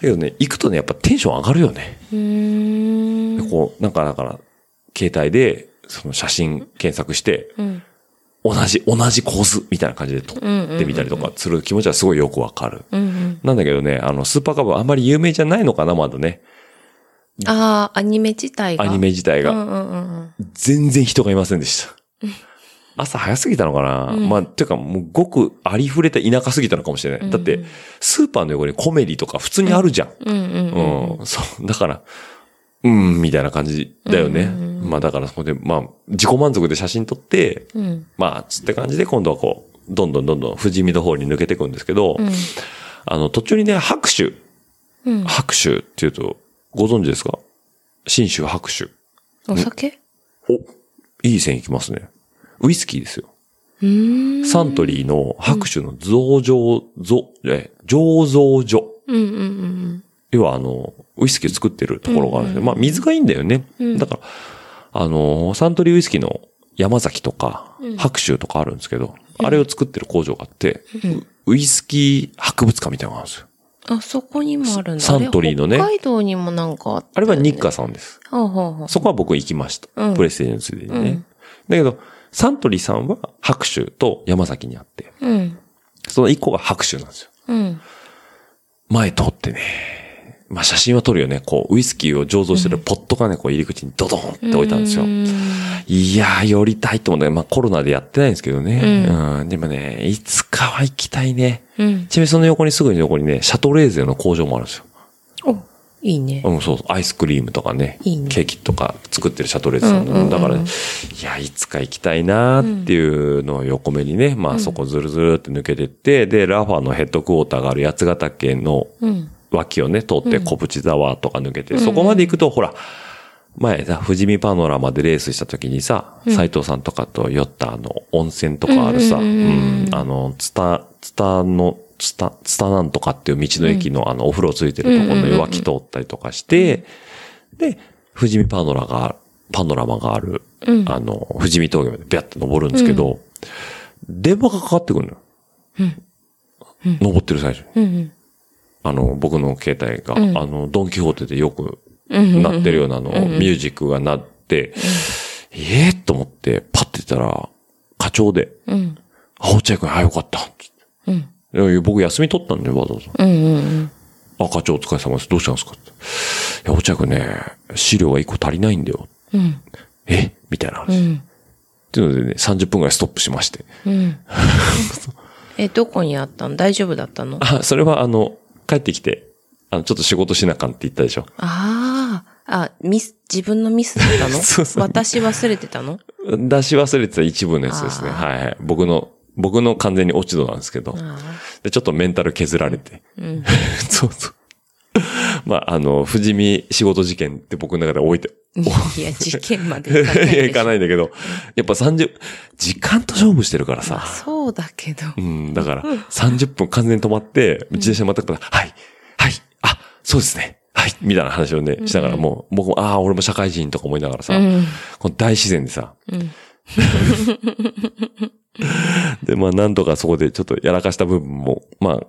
けどね、行くとね、やっぱテンション上がるよね。うこう、なんかだから、携帯で、その写真検索して、うん。同じ、同じコースみたいな感じで撮ってみたりとかする気持ちはすごいよくわかる。うんうん。なんだけどね、あの、スーパーカブあんまり有名じゃないのかな、まだね。ああ、アニメ自体が？アニメ自体が。うんうんうんうん。全然人がいませんでした。朝早すぎたのかな、うんまあ、てかもうごくありふれた田舎すぎたのかもしれない。だって、スーパーの横にコメディとか普通にあるじゃん。うんうんうん。うん、そう。だから、うん、みたいな感じだよね。まあだからそこで、まあ、自己満足で写真撮って、うん。まあ、つって感じで今度はこう、どんどんどんどん富士見の方に抜けていくんですけど、うん。あの、途中にね、拍手。うん。拍手っていうと、ご存知ですか？新州拍手。お酒？お、いい線いきますね。ウイスキーですよ。サントリーの拍手の増上、増、え、醸造所。うんうんうん要はあの、ウイスキーを作ってるところがあるんですね。まあ水がいいんだよね。うんだから、あの、サントリーウイスキーの山崎とか、白州とかあるんですけど、あれを作ってる工場があって、ウウイスキー博物館みたいなのがあるんですよ。あ、そこにもあるんだ。サントリーのね北海道にもなんかあったあれは日課。課さんです。そこは僕行きました。うんプレステージのついでにね。うんだけど、サントリーさんは白州と山崎にあって、うん。その一個が白州なんですよ。うん。前通ってね、まあ写真は撮るよね。こう、ウイスキーを醸造してるポットがね、こう入り口にドドンって置いたんですよ。うんいやー、寄りたいと思うんだけど、まあコロナでやってないんですけどね。うん。でもね、いつかは行きたいね。うん。ちなみにその横にすぐに横にね、シャトレーゼの工場もあるんですよ。お、いいね。うん、そうそう。アイスクリームとかね。いいねケーキとか作ってるシャトレーゼさんだ,、うんうんうんだから、ね、いや、いつか行きたいなーっていうのを横目にね、まあそこずるずるって抜けてって、で、ラファのヘッドクォーターがある八ヶ岳のうん。脇をね、通って小淵沢とか抜けて、そこまで行くと、ほら、前さ、富士見パノラマでレースした時にさ、斎藤さんとかと寄ったあの、温泉とかあるさ、うんううんうんうん。ん、あの、ツタ、ツタの、ツタ、ツタなんとかっていう道の駅のあの、お風呂ついてるところの脇通ったりとかして、で、富士見パノラが、パノラマがある、うん。あの、富士見峠までビャって登るんですけど、電話がかかってくるのよ。登ってる最初に。うん。あの、僕の携帯が、うんあの、ドンキホーテでよくうん。なってるようなあの、ミュージックがなって、ええー、と思って、パッてたら、課長で、うん。あ、落合君、あ、よかった。うん。僕休み取ったんで、わざわざ。うん。うん。あ、課長お疲れ様です。どうしたんですか？っていや、落合君ね、資料が一個足りないんだよ。うん。え？みたいな話。っうん。ていうのでね、30分ぐらいストップしまして。うん。え、どこにあったの？大丈夫だったの？あ、それはあの、帰ってきて、あの、ちょっと仕事しなあかんって言ったでしょ。ああ。あ、ミス、自分のミスだったの？そうそう私忘れてたの？出し忘れてた一部のやつですね。はいはい。僕の、僕の完全に落ち度なんですけど。あで、ちょっとメンタル削られて。あ。うん。そうそう。まあ、あの、富士見仕事事件って僕の中で置いて、いや、事件までいかないかないんだけど、やっぱ30、時間と勝負してるからまあさ。そうだけど。うん、だから、30分完全に止まって、自転車またくから、はい、はい、あ、そうですね、はい、みたいな話をね、しながらもう、僕も、ああ、俺も社会人とか思いながらさ、うん。この大自然でさ、うん。で、まあ、なんとかそこでちょっとやらかした部分も、まあ、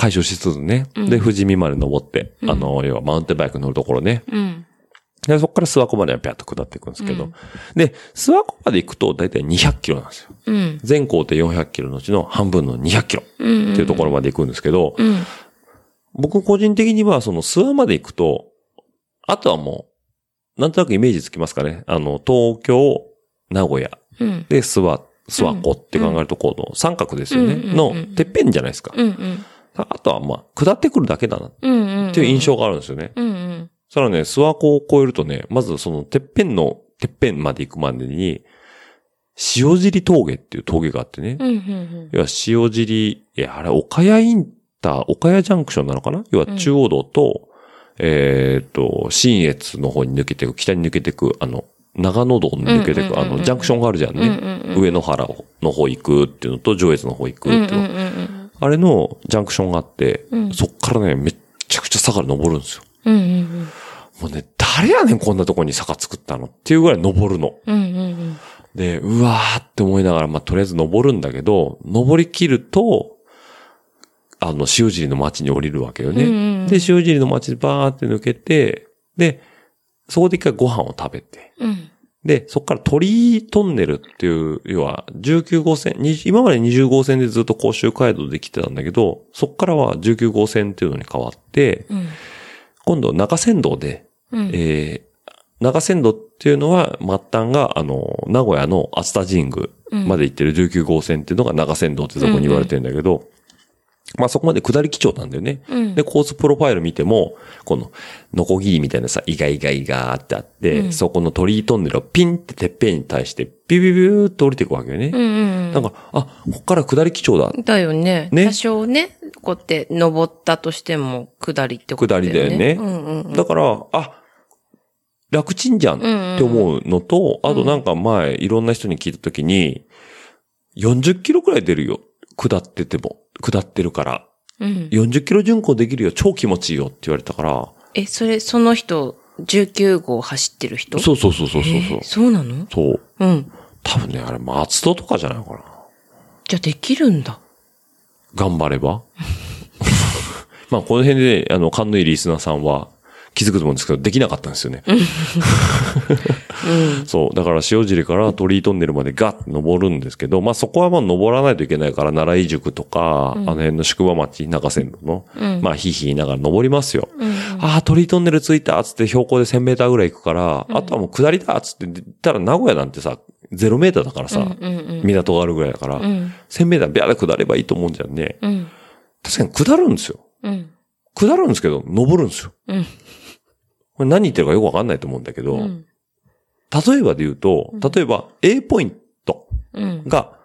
解消しつつね、で、富士見まで登って、あの、要はマウンテンバイク乗るところね、うん。で、そこから諏訪湖まではピャッと下っていくんですけど、うんで、諏訪湖まで行くと大体200キロなんですよ。うん。全行程400キロのうちの半分の200キロうん。っていうところまで行くんですけど、うん。僕個人的にはその諏訪まで行くと、あとはもう、なんとなくイメージつきますかね。あの、東京、名古屋、うん。で、諏訪、諏訪湖って考えるとこの三角ですよね。うんうんうんの、てっぺんじゃないですか。うん。うん。あとはまあ、下ってくるだけだなっうん。うん。ていう印象があるんですよね。うん。うん。さらにね、諏訪湖を越えるとね、まずそのてっぺんの、てっぺんまで行くまでに、塩尻峠っていう峠があってね。うん。うん。要は塩尻、え、あれ、岡谷インター、岡谷ジャンクションなのかな？要は中央道と、えっ、と、新越の方に抜けていく、北に抜けていく、あの、長野道に抜けていく、あの、うんうんうんうんジャンクションがあるじゃんね。うんうんうん上野原の方行くっていうのと、上越の方行くってうん。いうの。うん。あれのジャンクションがあって、うんそっからね、めっちゃくちゃ坂登るんですよ。うん。うん。もうね、誰やねんこんなとこに坂作ったのっていうぐらい登るの。うん。うん。で、うわーって思いながら、まあ、とりあえず登るんだけど、登り切ると、あの、塩尻の町に降りるわけよね。うんうんで、塩尻の町でバーって抜けて、で、そこで一回ご飯を食べて、うん。で、そこから鳥居トンネルっていう、要は19号線、20今まで20号線でずっと甲州街道で来てたんだけど、そこからは19号線っていうのに変わって、うん。今度中山道で、うん。えー、中山道っていうのは、末端が、あの、名古屋の熱田神宮まで行ってる19号線っていうのが中山道ってとこに言われてるんだけど、まあそこまで下り基調なんだよね。うんで、コースプロファイル見ても、この、ノコギリみたいなさ、イガイガイガーってあって、うんそこの鳥居トンネルをピンっててっぺんに対して、ビュビュビューっと降りていくわけよね。うんうんなんか、あ、こっから下り基調だ。だよね。ね多少ね、こうやって登ったとしても下りってことだよね。下りだよねうんうんうん。だから、あ、楽ちんじゃんって思うのと、あとなんか前、いろんな人に聞いたときに、40キロくらい出るよ。下ってても。下ってるから。うん。40キロ巡航できるよ。超気持ちいいよって言われたから。え、それ、その人、19号走ってる人？そうそうそうそうそうそうえー。そうなの？そう。うん。多分ね、あれ、松戸とかじゃないのかな。じゃあできるんだ。頑張れば？まあ、この辺で、あの、勘のいいリスナーさんは気づくと思うんですけど、できなかったんですよね。そう。だから、塩尻から鳥居トンネルまでガッと登るんですけど、まあ、そこはまあ、登らないといけないから、奈良井宿とか、あの辺の宿場町、中線路の、うんまあ、ひいひい言いながら登りますよ。うん。ああ、鳥居トンネル着いたっつって標高で1000メーターぐらい行くから、あとはもう下りだっつって言ったら名古屋なんてさ、0メーターだからさ、うんうん港があるぐらいだから、うん。1000メータービャーで下ればいいと思うんじゃんね。うん。確かに下るんですよ。うん。下るんですけど、登るんですよ。何言ってるかよくわかんないと思うんだけど、うん。例えばで言うと、例えば A ポイントうん。が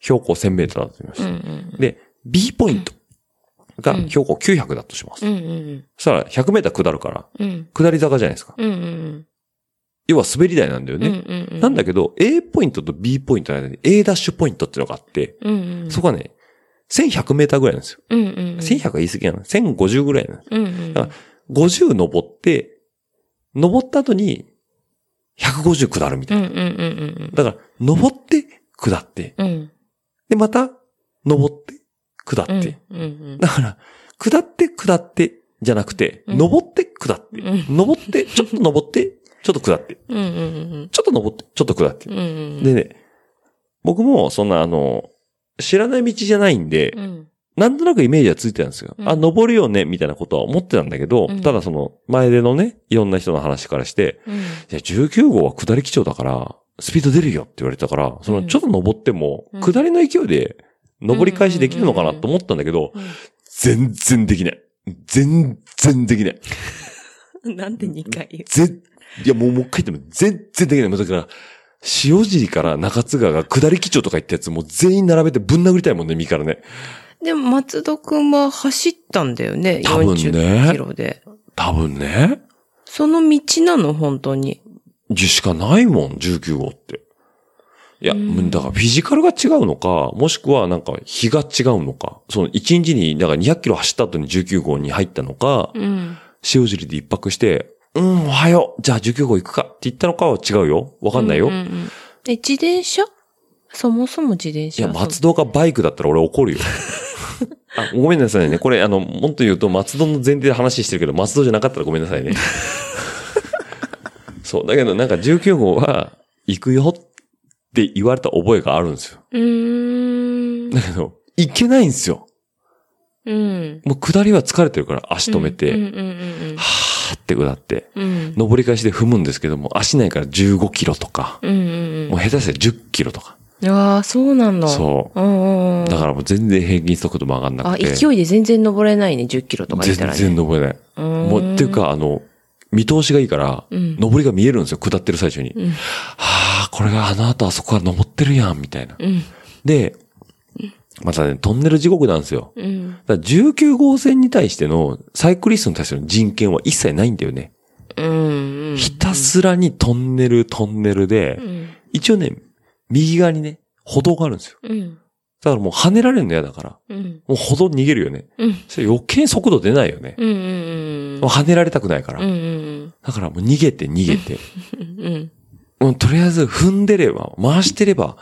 標高1000メーターだとしましうん。うた。ん。で、B ポイントがうん標高900だとします。うん。うん。そしたら100メーター下るから、うん。下り坂じゃないですか。うん。うん。要は滑り台なんだようん。ね。うん。なんだけど、A ポイントと B ポイントの間に A ダッシュポイントっていうのがあって、うん。うん。そこはね、1100メーターぐらいなんですよ。うん。うん。1100は言い過ぎなの。1050ぐらいなんです。うん。うん。だから50登って、登った後に150下るみたい。な。だから、登って、下って、うん。で、また、登って、下うん。って。うん。だから、下って、下って、じゃなくて、うん登って、下って、うん登って、ちょっと登って、ちょっと下って。ちょっと登って、ちょっと下って。うん。でね、僕も、そんな、あの、知らない道じゃないんで、うん。なんとなくイメージはついてたんですよ。うんあ、登るよね、みたいなことは思ってたんだけど、うんただその、前でのね、いろんな人の話からして、うん。いや、19号は下り基調だから、スピード出るよって言われたから、その、ちょっと登っても、うん下りの勢いで、登り返しできるのかなと思ったんだけど、全然できない。全然できない。なんで2回言う？ぜ、いや、もう、もう一回言っても、全然できない。もうだから、塩尻から中津川が下り基調とか言ったやつ、もう全員並べてぶん殴りたいもんね、右からね。でも、松戸くんは走ったんだよね。多分ね40キロで。多分ね。その道なの、本当に。じしかないもん、19号って。いや、うんだからフィジカルが違うのか、もしくはなんか日が違うのか、その1日に、だから200キロ走った後に19号に入ったのか、うん。塩尻で一泊して、うん、おはよう、じゃあ19号行くかって言ったのかは違うよ。わかんないよ。うんうんうんえ、自転車？そもそも自転車？いや、松戸がバイクだったら俺怒るよ。あ、ごめんなさいね。これ、あの、もっと言うと、松戸の前提で話してるけど、松戸じゃなかったらごめんなさいね。そう。だけど、なんか19号は、行くよって言われた覚えがあるんですよ。うーん。だけど、行けないんですよ。うん。もう下りは疲れてるから足止めて、うんうんうんはーって下って、うん。うん。登り返しで踏むんですけども、足ないから15キロとか、うんうんもう下手したら10キロとか。うん。ああ、そうなんだ。そううんうん。だからもう全然平均速度も上がんなあ、くて。勢いで全然登れないね、10キロとか言った全らね。然登れない。うんもう、っていうか、あの、見通しがいいから、うん登りが見えるんですよ、下ってる最中に。うん。はあ、これがあの後あそこから登ってるやん、みたいな。うん。で、またね、トンネル地獄なんですよ。うん。だから19号線に対しての、サイクリストに対しての人権は一切ないんだよね。うん。ひたすらにトンネル、トンネルで、うん。一応ね、右側にね、歩道があるんですよ。うん。だからもう跳ねられるの嫌だから、うん。もう歩道逃げるよね。うん。それ余計に速度出ないよね。うん。うん。もう跳ねられたくないから。うん。うん。だからもう逃げて逃げて。うん。もうとりあえず踏んでれば、回してれば、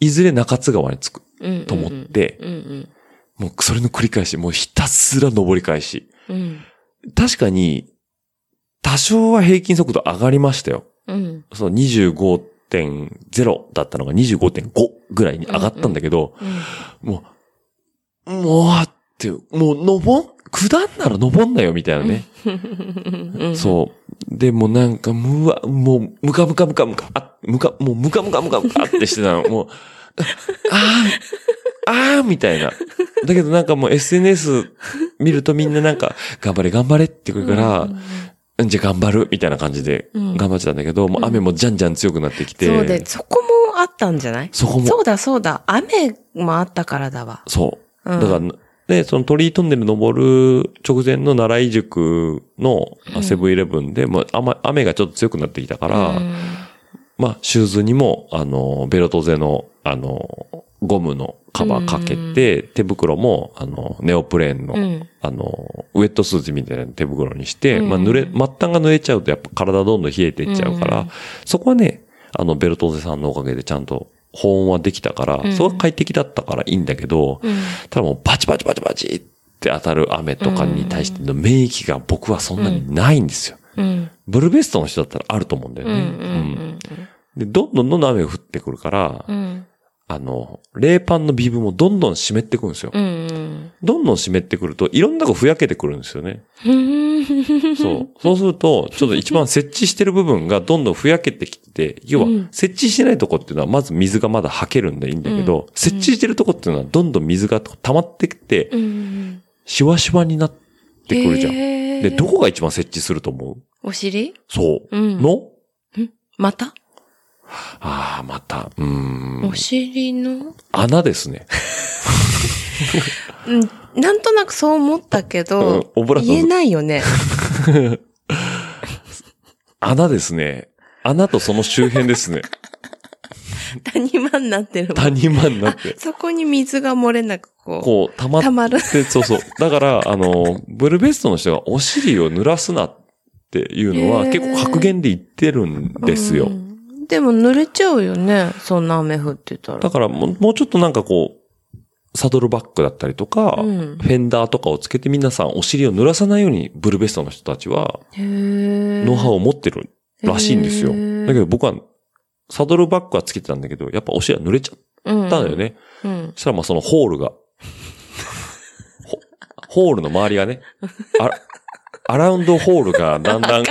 いずれ中津川に着くうん。と思って、うん。うん。もうそれの繰り返し、もうひたすら登り返し。うん。確かに、多少は平均速度上がりましたよ。うん。その25.0だったのが25.5ぐらいに上がったんだけど、もう、もうって、もう登ん、下んなら登んなよみたいなね。うん。そう。で、もうなんか、むわ、もう、むかむかむかむか、あ、むか、もうむかむかむかむかってしてたの。もう、ああ、ああ、みたいな。だけどなんかもう SNS 見るとみんななんか、頑張れ頑張れってくるから、うんじゃあ頑張るみたいな感じでうん頑張ってたんだけど、もう雨もじゃんじゃん強くなってきて。そうで、そこもあったんじゃない？そこもそうだそうだ。雨もあったからだわ。そう。うんだから、で、その鳥居トンネル登る直前の奈良井宿のあセブンイレブンで、もう雨雨がちょっと強くなってきたから、うんまあ、シューズにも、あの、ベロトゼの、あの、ゴムのカバーかけて、手袋も、あの、ネオプレーンの、うん。あの、ウェットスーツみたいな手袋にして、うん。まあ、濡れ、末端が濡れちゃうとやっぱ体どんどん冷えていっちゃうから、うん。そこはね、あの、ベロトゼさんのおかげでちゃんと保温はできたから、うん。そこは快適だったからいいんだけど、うん。ただもうバチバチバチバチって当たる雨とかに対しての免疫が僕はそんなにないんですよ。うん。ブルーベストの人だったらあると思うんだようん。うね。ん。で、どんどんどんどん雨が降ってくるから、うん。あの、冷パンのビブもどんどん湿ってくるんですよ。うん。どんどん湿ってくると、いろんなとこふやけてくるんですよね。うん。そう。そうすると、ちょっと一番設置してる部分がどんどんふやけてきて、要はうん、設置してないとこっていうのは、まず水がまだ吐けるんでいいんだけど、うん設置してるとこっていうのは、どんどん水が溜まってきて、うん。シュワシュワになってくるじゃん。で、どこが一番設置すると思う？お尻？そう。うんの？またああ、また、うーんお。尻の？穴ですね。うん。なんとなくそう思ったけど、うん言えないよね。穴ですね。穴とその周辺ですね。谷間になってるもん。谷間になって。そこに水が漏れなくこう。こう、溜まって、溜まるそうそう。だから、あの、ブルベストの人がお尻を濡らすなっていうのは結構格言で言ってるんですよ。うんでも濡れちゃうよね。そんな雨降ってたら。だからもう、もうちょっとなんかこう、サドルバッグだったりとか、うんフェンダーとかをつけて皆さんお尻を濡らさないようにブルベストの人たちは、ノウハウを持ってるらしいんですよ。だけど僕は、サドルバッグはつけてたんだけど、やっぱお尻は濡れちゃったんだよね。うん。そしたらまあそのホールが、ホホールの周りがね、あアラウンドホールがだんだん、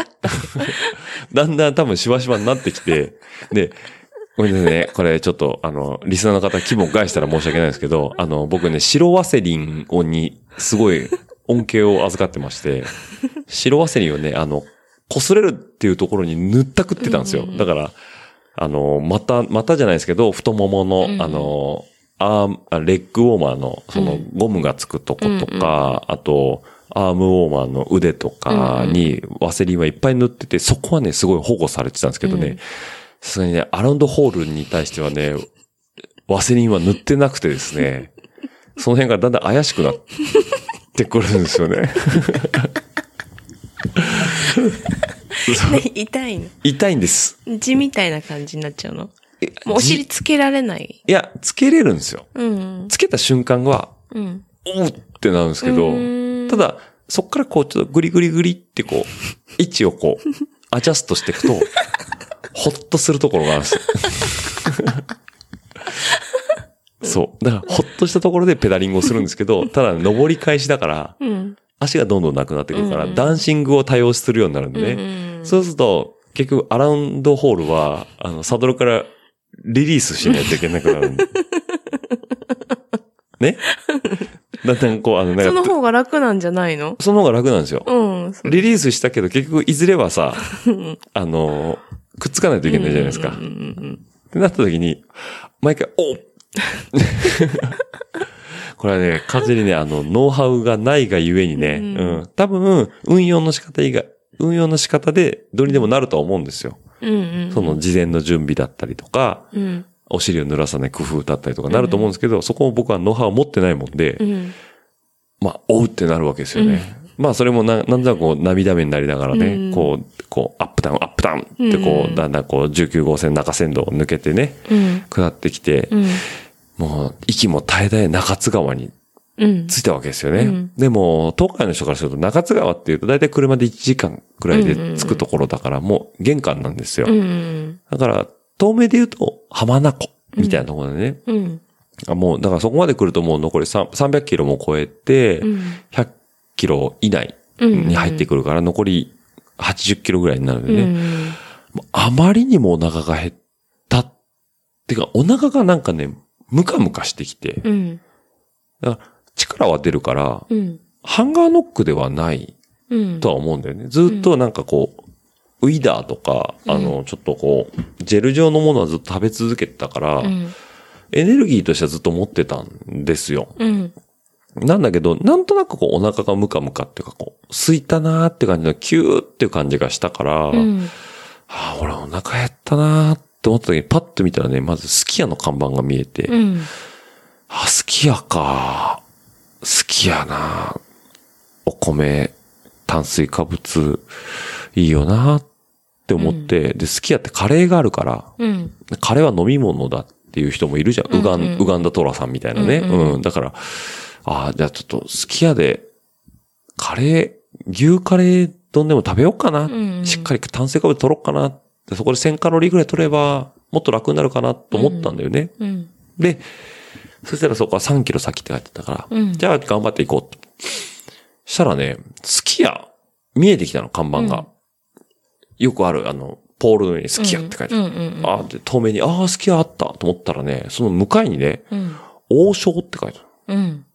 だんだん多分しばしばになってきて、で、ごめんなさいね。これちょっと、あの、リスナーの方気分返したら申し訳ないですけど、あの、僕ね、白ワセリンをに、すごい恩恵を預かってまして、白ワセリンをね、あの、擦れるっていうところに塗ったくってたんですよ。だから、あの、また、またじゃないですけど、太ももの、うん。あの、アーム、あレッグウォーマーの、その、ゴムがつくとことか、あと、アームウォーマーの腕とかに、ワセリンはいっぱい塗ってて、そこはね、すごい保護されてたんですけどね。うん、さすがにね、アラウンドホールに対してはね、ワセリンは塗ってなくてですね、その辺がだんだん怪しくなってくるんですよね。ね痛いの。痛いんです。血みたいな感じになっちゃうの？えもうお尻つけられない？いや、つけれるんですよ。うん。つけた瞬間は、うん。おうってなるんですけどただ、そっからこう、ちょっとグリグリグリってこう、位置をこう、アジャストしていくと、ほっとするところがあるんですよ。そう。だから、ほっとしたところでペダリングをするんですけど、ただ、登り返しだから、うん。足がどんどんなくなってくるから、うんダンシングを多用するようになるんでね。うんそうすると、結局、アラウンドホールは、あの、サドルからリリースしないといけなくなる。ね？だんだんこう、あの、なんかその方が楽なんじゃないの？その方が楽なんですよ。うん。リリースしたけど、結局、いずれはさ、あの、くっつかないといけないじゃないですか。ってなった時に、毎回、お これはね、完全にね、あの、ノウハウがないがゆえにね、ううんん、多分、運用の仕方以外、運用の仕方でどうにでもなるとは思うんですよ。うんうん。その事前の準備だったりとか、うん。お尻を濡らさない工夫だったりとかなると思うんですけど、そこも僕はノウハウを持ってないもんで、うん。まあ、おうってなるわけですよね。まあ、それもな、なんだかこう、涙目になりながらね、うんこう、こう、アップダウン、アップダウンってこう、うんだんだんこう、19号線中線道を抜けてね、うん。下ってきて、うん。もう、息も絶え絶え中津川にうん。ついたわけですよね。うんでも、東海の人からすると中津川っていうと大体車で1時間くらいで着くところだから、もう玄関なんですよ。うん。だから、東名で言うと浜名湖みたいなところでね。うん。あもう、だからそこまで来るともう残り3 300キロも超えて、うん。100キロ以内に入ってくるから、残り80キロぐらいになるんでね。うん。あまりにもお腹が減った。ってか、お腹がなんかね、ムカムカしてきて、うん。だから力は出るから、うん。ハンガーノックではないうん。とは思うんだよね。ずっとなんかこう、ウィダーとか、あの、ちょっとこう、ジェル状のものはずっと食べ続けてたから、うん。エネルギーとしてはずっと持ってたんですよ。うん。なんだけど、なんとなくこうお腹がムカムカっていうかこう、空いたなーって感じのキューっていう感じがしたから、うん。ああ、俺お腹減ったなーって思った時にパッと見たらね、まずすき家の看板が見えて、うん。あ、すき家か。すき家な。お米、炭水化物、いいよなって思って、で、すき家ってカレーがあるから、うん。カレーは飲み物だっていう人もいるじゃん。ウガン、うんうんウガンダトラさんみたいなね。うんうん、うんだから、ああ、じゃあちょっと、すき家で、カレー、牛カレー丼でも食べようかな。んうんしっかり炭水化物取ろうかな。でそこで1000カロリーぐらい取れば、もっと楽になるかなと思ったんだよね。うん。で、そしたらそこは3キロ先って書いてたから、うんじゃあ頑張っていこうと。したらね、すき家、見えてきたの、看板が。よくある、あの、ポールの上にすき家って書いてある。うんうんうんあーで、透明に、ああ、すき家あったと思ったらね、その向かいにね、うん。王将って書いてある。うん。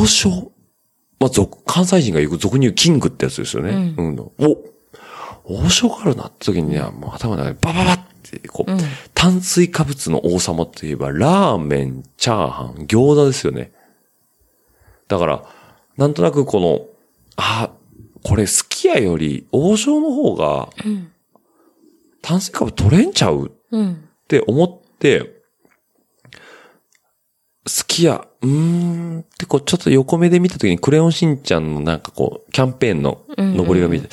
王将？まあ、俗、関西人が言う、俗に言うキングってやつですよね。うん。お王将があるなって時にね、もう頭の中でバババって、こう、うん炭水化物の王様といえば、ラーメン、チャーハン、餃子ですよね。だから、なんとなくこの、あ、これすき家より王将の方がうん。炭水化物取れんちゃう？うん。って思って、すき家、うーんってこうちょっと横目で見たときにクレヨンしんちゃんのなんかこう、キャンペーンの上りが見えて、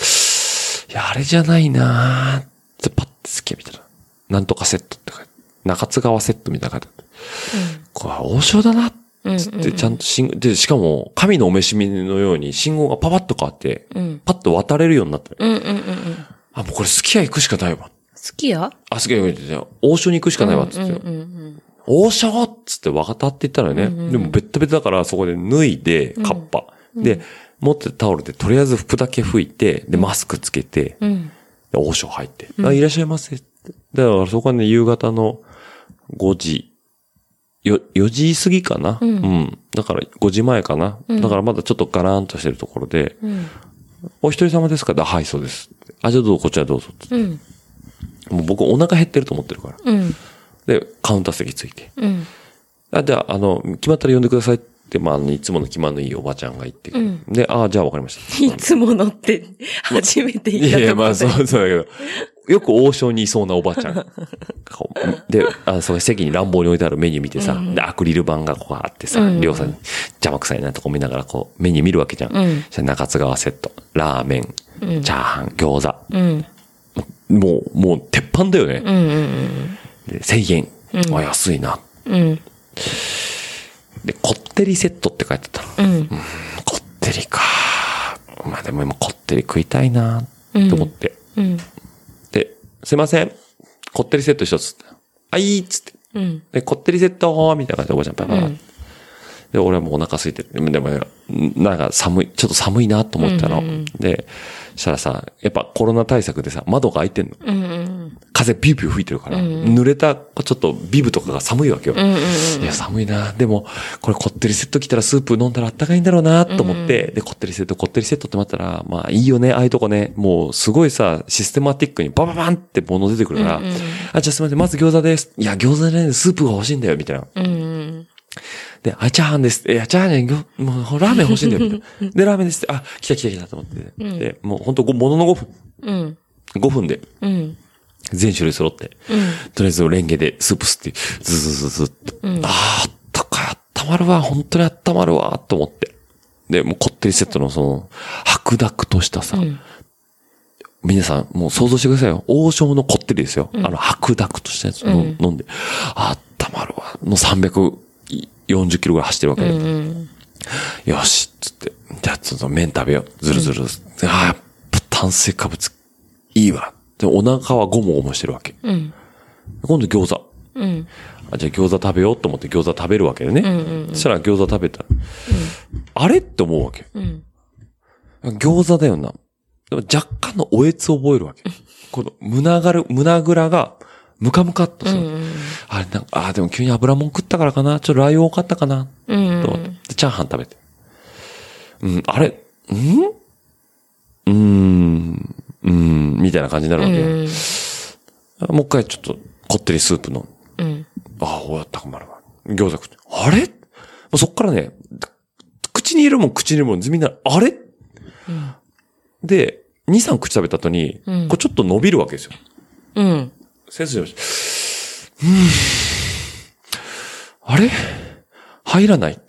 いや、あれじゃないなーってパッてすき家見たら、なんとかセットって書いて、中津川セットみたいな感じで、これは王将だなっつって、ちゃんと信号、で、しかも、神のお召しみのように信号がパパッと変わって、うん。パッと渡れるようになった。うんうんうんうん。あ、もうこれすき家行くしかないわ。好きやあ、すき家行くじゃあ王将に行くしかないわ、っつって。うんうん王将っつって渡って言ったのよね。でもベッタベタだからそこで脱いで、カッパ。で、持ってたタオルでとりあえず服だけ拭いて、で、マスクつけて、うん。うん。で王将入って、あ、いらっしゃいませって。だからそこはね、夕方の5時、よ、4時過ぎかな、うん、だから5時前かな、だからまだちょっとガラーンとしてるところで、うん。お一人様ですか？あはい、そうです。あ、じゃあどうぞ、こちらどうぞ。うん。もう僕お腹減ってると思ってるから。うん。で、カウンター席ついて。うん。あ、では、あの、決まったら呼んでくださいって、まあ、あのいつもの気まのいいおばちゃんが言ってくる。で、ああ、じゃあわかりました。いつものって、初めて言ったいやいや、まあ、そう、そうだけど。よく王将にいそうなおばちゃん。で、あそう席に乱暴に置いてあるメニュー見てさ、で、アクリル板がこうあってさ、うんりょうさんに邪魔くさいなとこ見ながらこう、メニュー見るわけじゃん。うんそしたら中津川セット、ラーメン、チャーハン、餃子。うん。もう、もう、鉄板だよね。うんうんで1000円。あ、安いな。うん。うん。で、こってりセットって書いてあったの。うん。こってりか。まあでも今こってり食いたいなって思って。うん。で、すいません。こってりセット一つ。あ、いいっつって。うん。でで、こってりセットみたいな感じでおばちゃんパパパうんで、俺はもうお腹空いてる。でも、なんか寒い、ちょっと寒いなと思ったの。で、したらさ、やっぱコロナ対策でさ、窓が開いてんの。うんうん。風ビュービュー吹いてるから、濡れた、ちょっとビブとかが寒いわけよ。うんうんいや、寒いな。でも、これこってりセット来たらスープ飲んだらあったかいんだろうなと思って、で、こってりセット、こってりセットって待ったら、まあいいよね、ああいうとこね。もうすごいさ、システマティックにバババンって物出てくるから、あ、じゃあすみません、まず餃子です。いや、餃子じゃないスープが欲しいんだよ、みたいな。うんうん。で、あ、チャーハンです。いや、チャーハンね、ぎょもうラーメン欲しいんだよ、みたいな。で、ラーメンです。あ、来た来た来たと思って。で、もう本当ものの5分、うん。5分で、うん。全種類揃って、とりあえずレンゲでスープ吸って、ズズズズっと、ああ、あったかい、あったまるわ、本当にあったまるわ、と思って。で、もうこってりセットのその、白濁としたさ、皆さんもう想像してくださいよ。王将のこってりですよ。あの白濁としたやつを飲んで、あったまるわ、の340キロぐらい走ってるわけで。よし、つって。じゃあちょっと麺食べよう。ずるずる。ああ、やっぱ炭水化物、いいわ。で、お腹はゴモゴモしてるわけ。うん。今度餃子。うん。あ、じゃあ餃子食べようと思って餃子食べるわけよね。うんうんそしたら餃子食べたら、あれって思うわけ。うん。餃子だよな。でも若干のおえつを覚えるわけ。この胸がる、胸ぐらがムカムカっとする。あれなんか、あ、でも急に油もん食ったからかな。ちょっとラー油多かったかな。うん。と思って。でチャーハン食べて。うん、あれ、ん？うーん、うーん、みたいな感じになるわけよ。もう一回ちょっと、こってりスープの。うん。ああ、終わったかまるわ。餃子食って。あれ？そっからね、口に入れるもん口に入れるもん、みんな、あれ？で、2、3口食べた後に、うんこれちょっと伸びるわけですよ。うん。背筋伸ばしてうーん。あれ？入らない。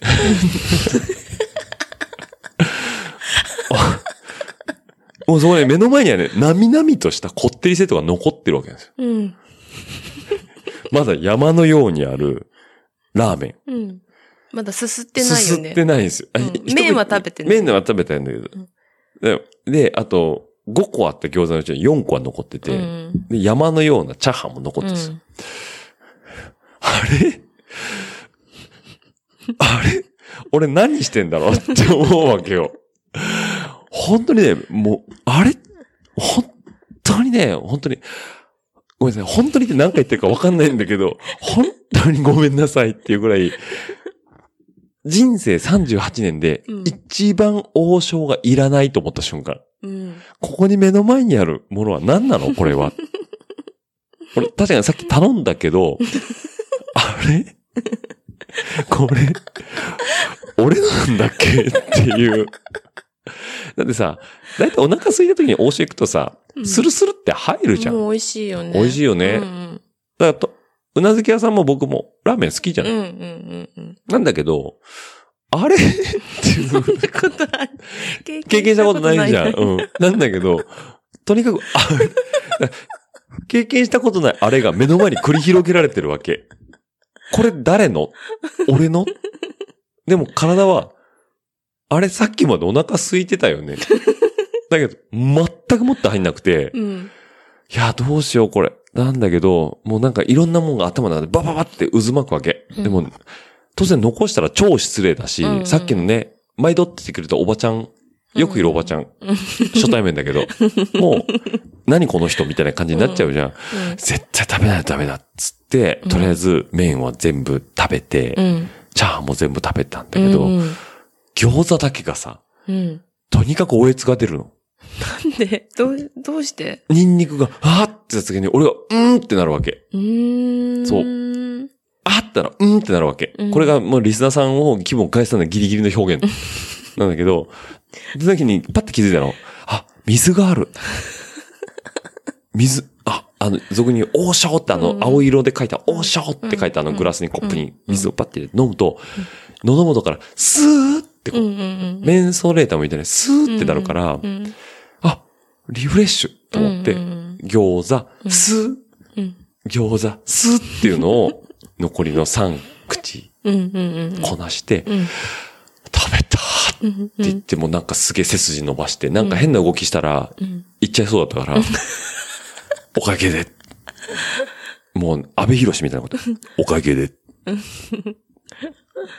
あ もうそこね、目の前にはね、なみなみとしたこってりセットが残ってるわけですよ。うん。まだ山のようにあるラーメン。うん。まだすすってないすすよね。ってないんですよ。あうん麺は食べてない麺は食べたんだけど。で、であと、5個あった餃子のうちに4個は残ってて、うん。で山のようなチャーハンも残ってるんですよ。うんあれ？あれ？俺何してんだろうって思うわけよ。本当にね、もう、あれ？本当にね、本当に、ごめんなさい、本当にって何回言ってるか分かんないんだけど、本当にごめんなさいっていうぐらい、人生38年でうん一番王将がいらないと思った瞬間。うん。ここに目の前にあるものは何なの？これは。俺、確かにさっき頼んだけど、あれ？これ、俺なんだっけ？っていう。だってさ、だいたいお腹空いた時に王将行くとさ、うんスルスルって入るじゃん。もう美味しいよね。美味しいよねうんだからと、うなずき屋さんも僕もラーメン好きじゃうん。ない、うんうんうんうん。なんだけど、あれ？っていう。そんなことある。経 経験したことないじゃん。うん。なんだけど、とにかく、あ 経験したことないあれが目の前に繰り広げられてるわけ。これ誰の？俺の？でも体は、あれさっきまでお腹空いてたよね。だけど、全くもって入んなくて、うん。いや、どうしようこれ。なんだけど、もうなんかいろんなもんが頭の中でバババって渦巻くわけ。うんでも、当然残したら超失礼だし、うんうんさっきのね、毎度ってくれたおばちゃん、よくいるおばちゃん、初対面だけど、もう、何この人みたいな感じになっちゃうじゃん。絶対食べないとダメだっつって、とりあえず麺は全部食べて、うん。チャーハンも全部食べたんだけど、うん餃子だけがさ、うん。とにかくおえつが出るの。で、どう、どうして？ニンニクが、あーってやった時に俺が、うーんってなるわけ。うーん。そううん。あったら、うんってなるわけ。うんこれがもうリスナーさんを気分を返すのはギリギリの表現なんだけど、その時にパッて気づいたの。あ、水がある。水、あ、あの、俗に王将ってあの、うん青色で書いた王将って書いたあのグラスにコップに水をパッて入れて飲むと、喉元からスーってこう、うんうんうん。メンソレーターもいたね、スーってなるから、うん。あ、リフレッシュと思って、うんうん餃子、スー、うん。餃子、スーっていうのを、残りの3口うんうんうん。こなして、うん。食べたってうん言ってもなんかすげえ背筋伸ばして、なんか変な動きしたら、うん。行っちゃいそうだったから、おかげで。もう、阿部寛みたいなこと。おかげで。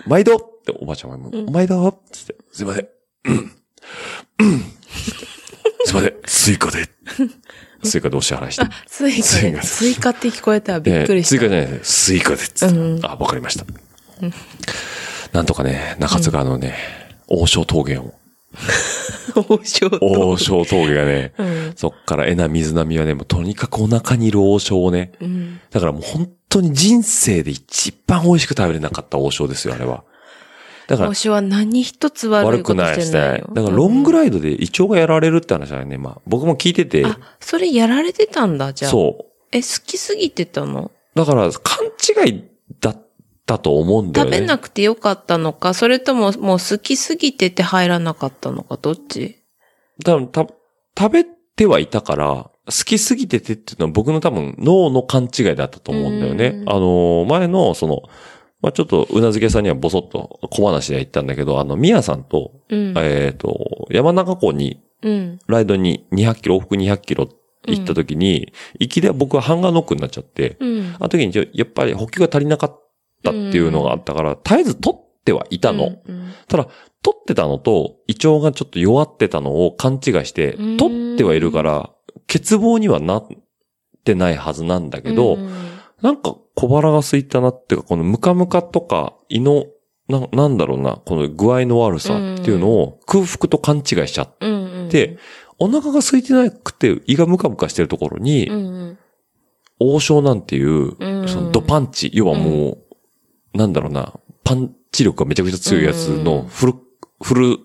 毎度っておばあちゃんがもう、毎度つって、すいません。すいません。スイカで。スイカでお支払いしてあ。、スイカで。スイカって聞こえたらびっくりした。えースイカじゃないです。スイカでっつって。うんあ、わかりました。なんとかね、中津川のね、王将峠を、王将と。王将峠がね、うん。そっからエナ水波はね、もうとにかくお腹にいる王将をね、うん。だからもう本当に人生で一番美味しく食べれなかった王将ですよ、あれは。だから王、将は何一つ悪い悪くことないですね。だからロングイライドで胃腸がやられるって話はね、まあ僕も聞いてて、あ、それやられてたんだ、じゃあ。そう。え、好きすぎてたの？だから勘違いだったと思うんだよね。食べなくてよかったのか、それとももう好きすぎてて入らなかったのか、どっち？多分た、食べてはいたから、好きすぎててっていうのは僕の多分脳の勘違いだったと思うんだよね。うんあの、前のその、まあちょっと、うなずけさんにはボソッと小話で言ったんだけど、あの、ミヤさんと、うん。えっ、と、山中湖に、うん。ライドに200キロ、往復200キロ行った時に、行きで僕はハンガーノックになっちゃって、うん。あの時にやっぱり補給が足りなかったっていうのがあったから、絶えず取ってはいたの。うん。ただ、取ってたのと、胃腸がちょっと弱ってたのを勘違いしてうん、取ってはいるから、欠乏にはなってないはずなんだけど、うんなんか小腹が空いたなっていうか、このムカムカとか胃の、な、なんだろうな、この具合の悪さっていうのを空腹と勘違いしちゃっうんうん。て、お腹が空いてなくて胃がムカムカしてるところにう、ん王将なんていう、うんそのドパンチ、要はもう、なんだろうな、パンチ力がめちゃくちゃ強いやつのフル、フル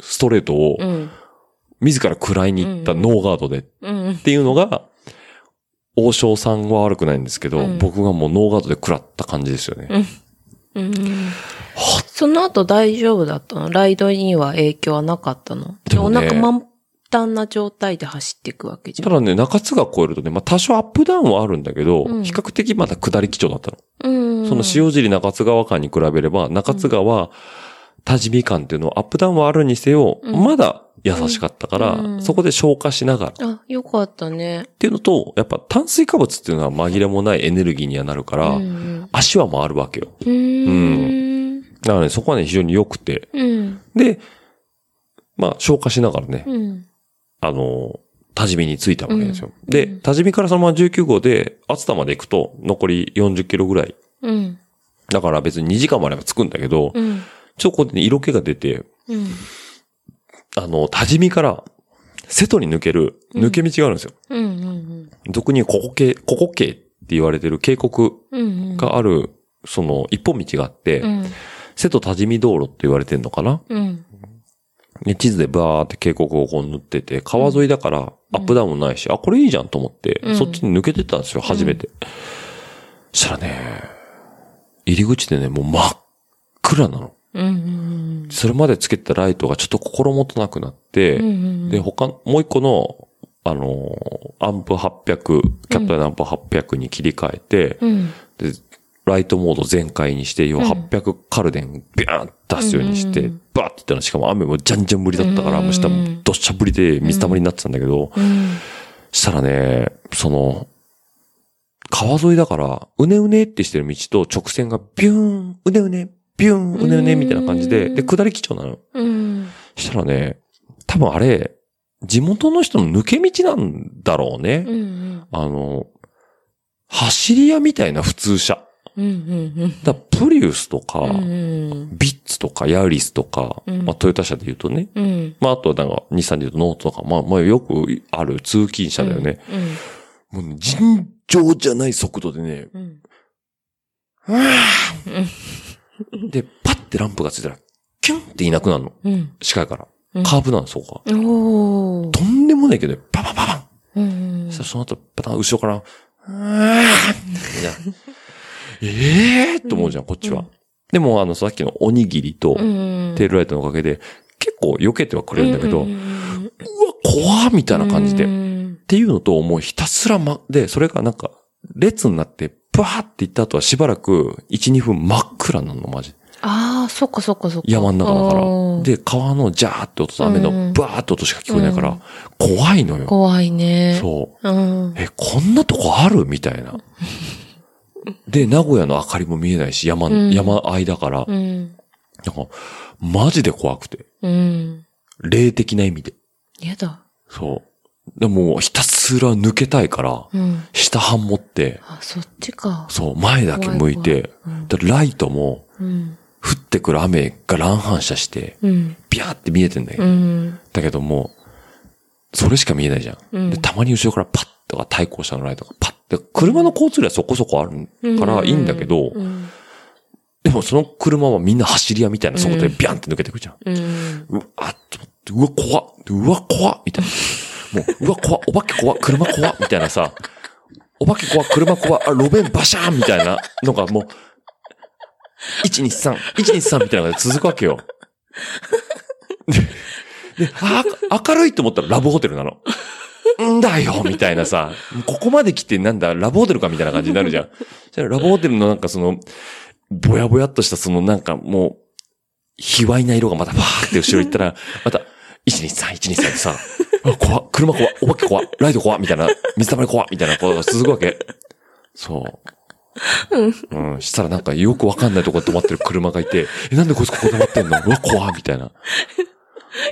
ストレートをうん。うん。自ら食らいに行ったノーガードでっうん。ていうのが、王将さんは悪くないんですけど、うん僕がもうノーガードで食らった感じですよね。うん。その後大丈夫だったの？ライドには影響はなかったの？おでもね腹満タンな状態で走っていくわけじゃん。ただね、中津川越えるとね、まあ多少アップダウンはあるんだけど、うん比較的まだ下り基調だったの。うん。その塩尻中津川間に比べれば、中津川、多治見間っていうのはアップダウンはあるにせよ、うんまだ優しかったから、うんそこで消化しながら。っあ、よかったね。ていうのと、やっぱ炭水化物っていうのは紛れもないエネルギーにはなるから、うん。足は回るわけよ。うーん。だからね、そこはね、非常に良くて。うん。で、まあ、消化しながらね、うん。あの、多治見に着いたわけですよ。で、うんうん多治見からそのまま19号で、熱田まで行くと、残り40キロぐらい。うん。だから別に2時間までは着くんだけど、うん。ちょっとここでね、色気が出て、うん。あの、多治見から、瀬戸に抜ける、抜け道があるんですよ。うん。うん。俗にここ系、ここ系って言われてる渓谷うん。がある、その、一本道があって、うん。瀬戸多治見道路って言われてんのかな？うん。で地図でバーって渓谷をこう塗ってて、川沿いだからアップダウンもないし、あ、これいいじゃんと思って、うんそっちに抜けてったんですよ、初めて。したらね、入り口でね、もう真っ暗なの。うん。それまでつけてたライトがちょっと心もとなくなって、うん。で、他、もう一個の、あのーアンプ800、キャットのアンプ800に切り替えて、うん。で、ライトモード全開にして、要は800カルデンビャーン出すようにして、うんバーって言ったの、しかも雨もじゃんじゃん降りだったから、うんもう下もどっしゃ降りで水たまりになってたんだけど、うん。したらね、その、川沿いだから、うねうねってしてる道と直線がビューン、うねうね、ビューン、うねうねみたいな感じで、うんで、下り基調なの。うん。したらね、多分あれ、地元の人の抜け道なんだろうね。うん。あの、走り屋みたいな普通車。うん。うん。だからプリウスとか、うん。ビッツとかヤリスとか、うんまあトヨタ車で言うとね。うん。まああとはなんか日産で言うとノートとか、まあまあよくある通勤車だよね。うん。もうね尋常じゃない速度でね、うん。で、パッてランプがついたら、キュンっていなくなるの。うん。視界からうん。カーブなんです、そこが。おー。とんでもないけどね、パパパパンうんそしたらその後、パタン後ろから、うーんええーと思うじゃん、こっちは。でも、あの、さっきのおにぎりと、うん。テールライトのおかげで、結構避けてはくれるんだけど、ううんわ、怖っみたいな感じで。うっんていうのと、もうひたすらま、で、それがなんか、列になって、バーって行った後はしばらく、1、2分真っ暗なの、マジで。ああ、そっかそっかそっか。山の中だから。うんで、川のジャーって音と雨のうんバーって音しか聞こえないから、うん怖いのよ。怖いね。そう。う。うん。え、こんなとこある？みたいな。で、名古屋の明かりも見えないし、山、うん山間だから、うん。なんか、マジで怖くて。うん。霊的な意味で。やだ。そう。でも、ひたすら抜けたいから、うん。下半持って、あ、そっちか。そう、前だけ向いて、怖いでライトも、うん。降ってくる雨が乱反射して、うん。ビャーって見えてんだけど、うん。だけどもう、それしか見えないじゃん。うんで、たまに後ろからパッとか対向車のライトがパッて、車の交通量はそこそこあるからいいんだけど、うん。でもその車はみんな走り屋みたいな速度でビャンって抜けてくじゃん。うん。うわ、うわ、怖っ。うわ、怖っ。みたいな。もう、うわ、怖っ。お化け怖っ。車怖っ。みたいなさ、お化け怖っ。車怖っ。あ、路面バシャーンみたいなのがもう、123、123みたいなのが続くわけよ。で、であ、明るいと思ったらラブホテルなの。んだよみたいなさ、ここまで来てなんだ、ラブホテルかみたいな感じになるじゃん。じゃラブホテルのなんかその、ぼやぼやっとしたそのなんかもう、卑猥な色がまたバーって後ろ行ったら、また、123、123ってさ、あ怖っ。車怖っ。お化け怖っ。ライト怖っ。みたいな、水溜り怖っ。みたいなことが続くわけ。そう。うん。したらなんかよくわかんないとこで止まってる車がいて、え、なんでこいつここ止まってんの？うわ、怖っ。みたいな。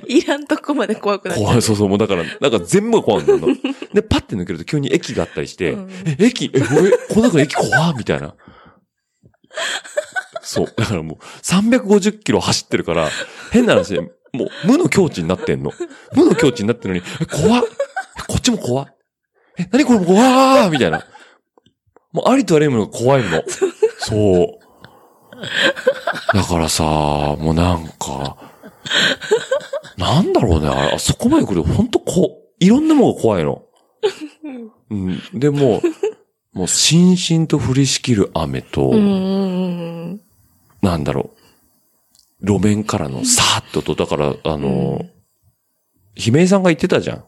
いらんとこまで怖くなっ怖い、そうそう、もうだから、なんか全部が怖いんだよ。で、パッて抜けると急に駅があったりして、うん。え、駅、え、俺、この中の駅怖っ。みたいな。そう。だからもう、350キロ走ってるから、変な話。で、もう、無の境地になってんの。無の境地になってるのに、え、怖っえこっちも怖っえ、何これ怖ーみたいな。もう、ありとあらゆるものが怖いの。そう。だからさ、もうなんか、なんだろうね、あれあそこまで来ると、ほんとこう、いろんなものが怖いの。うん。でも、もう、しんしんと降りしきる雨と。なんだろう、路面からのさーっとと、だから、あの、姫井さんが言ってたじゃん。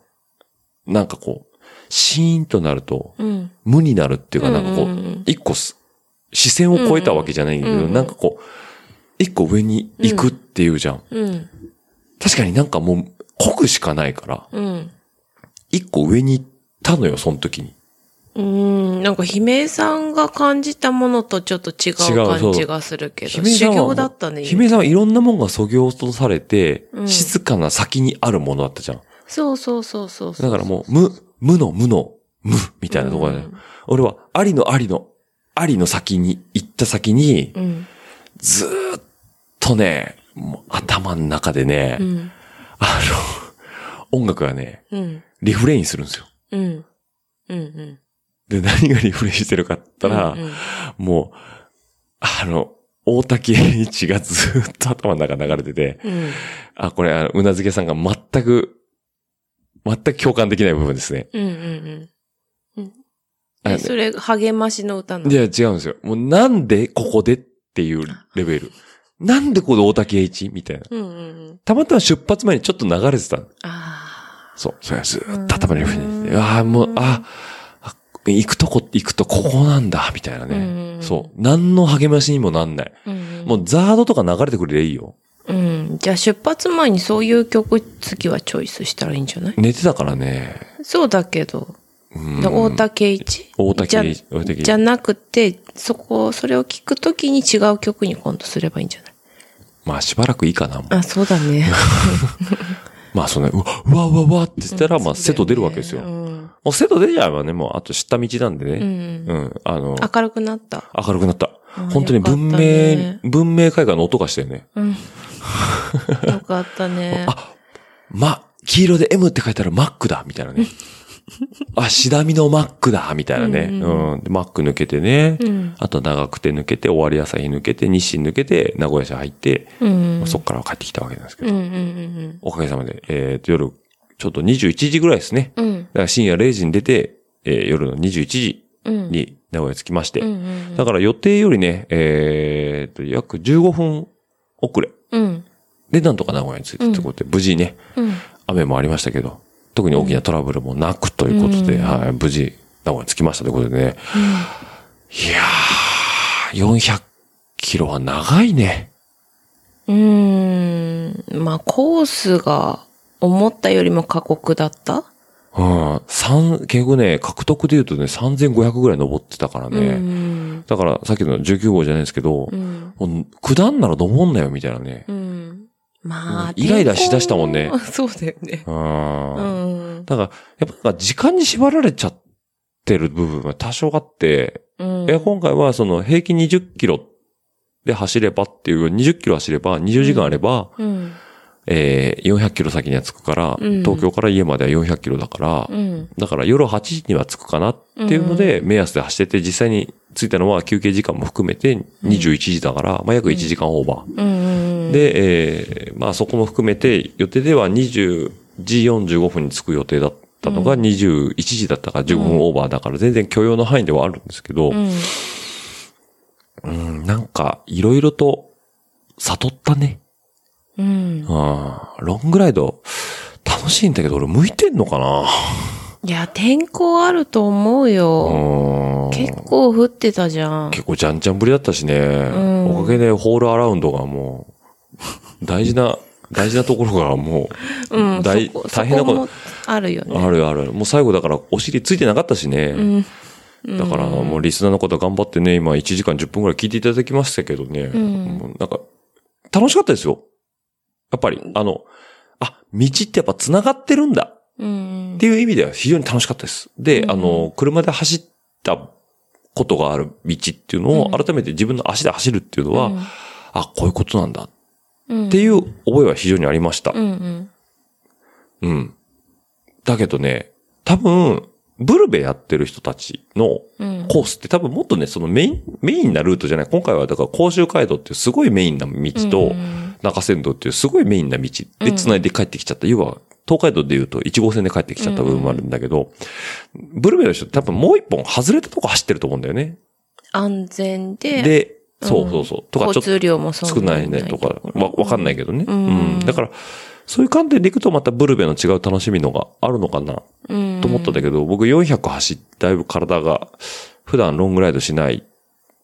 なんかこう、シーンとなると、うん。無になるっていうか、なんかこう一個す、視線を超えたわけじゃないけど、なんかこう、一個上に行くっていうじゃん。うん。確かになんかもう、濃くしかないから、うん。一個上に行ったのよ、その時に。うん。なんか、姫江さんが感じたものとちょっと違う感じがするけど、修行だったね。姫井さんはいろんなもんがそぎ落とされて、うん静かな先にあるものだったじゃん。そうそうそうそう。だからもう、無、無の無の無みたいなところだね。俺は、ありのありの、ありの先に行った先に、うん。ずーっとね、もう頭の中でね、うん。あの、音楽がね、うん。リフレインするんですよ。うん。うん。うん。で、何がリフレインしてるかって言ったら、うんうんもう、あの、大竹栄一がずーっと頭の中流れてて、うん。あ、これ、あのうなずけさんが全く、全く共感できない部分ですね。うん。うん。うん。あえ、それ、励ましの歌なの？いや、違うんですよ。もうなんでここでっていうレベル。なんでここで大竹栄一みたいな。うんうんうん。たまたま出発前にちょっと流れてたの。あそう。それがずーっと頭にリフレインして。ああ、もう、ああ、行くとこ、行くとここなんだ、みたいなうんね。そう。何の励ましにもなんない。あ。うん。もうザードとか流れてくれりゃいいよ。うん。じゃあ出発前にそういう曲次はチョイスしたらいいんじゃない？寝てたからね。そうだけど。うんで大竹一？大竹栄一じじゃなくて、そこ、それを聞くときに違う曲に今度すればいいんじゃない？まあしばらくいいかな。もうあ、そうだね。まあその、うわ、うわ、うわ、うわって言ったら、まあ瀬戸出るわけですよ。うん。もう瀬戸出ちゃえばね、もうあと知った道なんでうね。んう。ん。あの、明るくなった。明るくなった。あ本当に文明、文明会館の音がしたよね。うん。よかったね。あ、ま、黄色で M って書いてあるマックだみたいなね。あ、シダミのマックだみたいなね。ううんん、でマック抜けてね。うん。あと長くて抜けて、終わり朝日抜けて、日清抜けて、名古屋市入って、うんまあ。そっから帰ってきたわけなんですけど。うんうんうんおかげさまで、えっ、と、夜、ちょっと21時ぐらいですね。うん。うんだから深夜0時に出て、えー夜の21時うん。に名古屋着きまして。うんうんだから予定よりね、えっ、と、約15分遅れ。うん。で、なんとか名古屋に着いたということで、無事ね、うん。雨もありましたけど、特に大きなトラブルもなくということで、うんはい、無事、名古屋に着きましたということでね。いやー、400キロは長いね。うーん。まあ、コースが思ったよりも過酷だった？うん。三、結局ね、獲得で言うとね、3500ぐらい登ってたからうね。ん。だから、さっきの19号じゃないですけど、うん。下んなら登んなよ、みたいなね。うん。まあ、イライラしだしたもんね そうだよね。うん。うん。だから、やっぱ時間に縛られちゃってる部分が多少あって、うん。今回はその平均20キロで走ればっていう、20キロ走れば、20時間あれば、うん。えー、400キロ先には着くから、うん東京から家までは400キロだから、うん。だから夜8時には着くかなっていうので、目安で走ってて、実際に着いたのは休憩時間も含めて21時だから、まあ約1時間オーバー。うん。、で、えーまあそこも含めて、予定では20時45分に着く予定だったのが21時だったから15分オーバーだから全然許容の範囲ではあるんですけど、うん。うん、なんかいろいろと悟ったね。うん。ああ、ロングライド楽しいんだけど俺向いてんのかな？いや、天候あると思うよ。うん結構降ってたじゃん。結構じゃんじゃんぶりだったしね。うん。うんおかげでホールアラウンドがもう、大事な、大事なところがもうん。大大変なことあるよう、ね。あるある。もう最後だからお尻ついてなかったしね。うん。だからもうリスナーの方頑張ってね、今1時間10分くらい聞いていただきましたけどね。うなんか、楽しかったですよ。やっぱり、あの、あ、道ってやっぱ繋がってるんだ。うんっ。ていう意味では非常に楽しかったです。で、うんあの、車で走ったことがある道っていうのをうん改めて自分の足で走るっていうのは、うんあ、こういうことなんだっうんていう覚えは非常にありましたう。んうん。うん。だけどね、多分、ブルベやってる人たちのうん。コースって多分もっとね、そのメイン、メインなルートじゃない。今回はだから甲州街道っていうすごいメインな道と、うん中山道っていうすごいメインな道で繋いで帰ってきちゃった。要は、東海道で言うと1号線で帰ってきちゃった部分もあるんだけど、ブルベの人って多分もう一本外れたとこ走ってると思うんだよね。安全で、で、そうそうそう。とかちょっ交通量もそと少ないねとか、わ、わかんないけどね。ううん。だから、そういう観点でいくとまたブルベの違う楽しみのがあるのかなと思ったんだけど、僕400走ってだいぶ体が普段ロングライドしない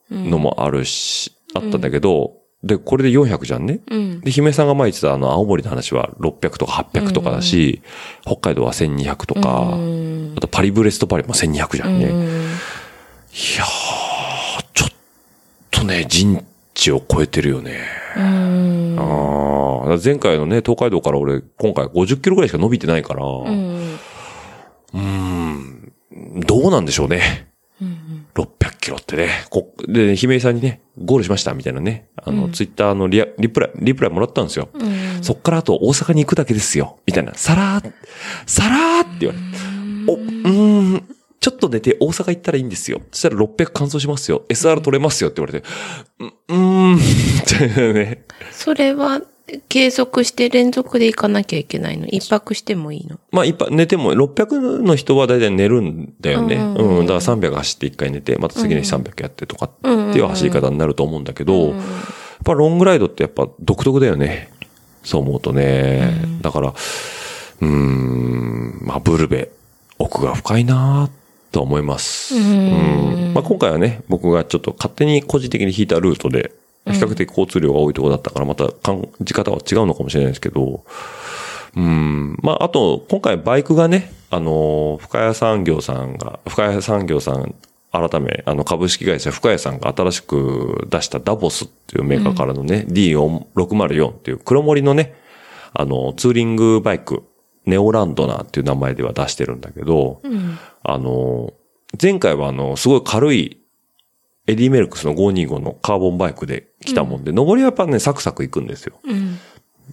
のもあるし、あったんだけど、で、これで400じゃんね。うん。で、姫さんが前言ってたあの、青森の話は600とか800とかだし、北海道は1200とか、うんあとパリブレストパリも1200じゃんね。いやうんー、ちょっとね、人知を超えてるよね。うんああ、前回のね、東海道から俺、今回50キロぐらいしか伸びてないから、うん、どうなんでしょうね。600キロってね。こで、姫井さんにね、ゴールしましたみたいなね、あの、ツイッターのリアリプライ、リプライもらったんですよ。うんそっからあと大阪に行くだけですよ。みたいな。さらー、さらーって言われて。お、うーん、ちょっと寝て大阪行ったらいいんですよ。そしたら600乾燥しますよ。SR 取れますよって言われて。ううーん、ってね。それは、継続して連続で行かなきゃいけないの？一泊してもいいの？まあ、いっぱい寝ても、600の人は大体寝るんだよね。うんうん。だから300走って1回寝て、また次の日300やってとかっていう走り方になると思うんだけど、やっぱロングライドってやっぱ独特だよね。そう思うとね。だから、うーん、まあ、ブルベ、奥が深いなと思います。うんまあ、今回はね、僕がちょっと勝手に個人的に引いたルートで、比較的交通量が多いところだったから、また感じ方は違うのかもしれないですけど、うん。まあ、あと、今回バイクがね、あの、深谷産業さんが、深谷産業さん、改め、あの、株式会社深谷さんが新しく出したダボスっていうメーカーからのね、D604 っていう黒森のね、あの、ツーリングバイク、ネオランドナーっていう名前では出してるんだけど、あの、前回はあの、すごい軽いエディメルクスの525のカーボンバイクで来たもんで、上りはやっぱね、サクサク行くんですよ。うん。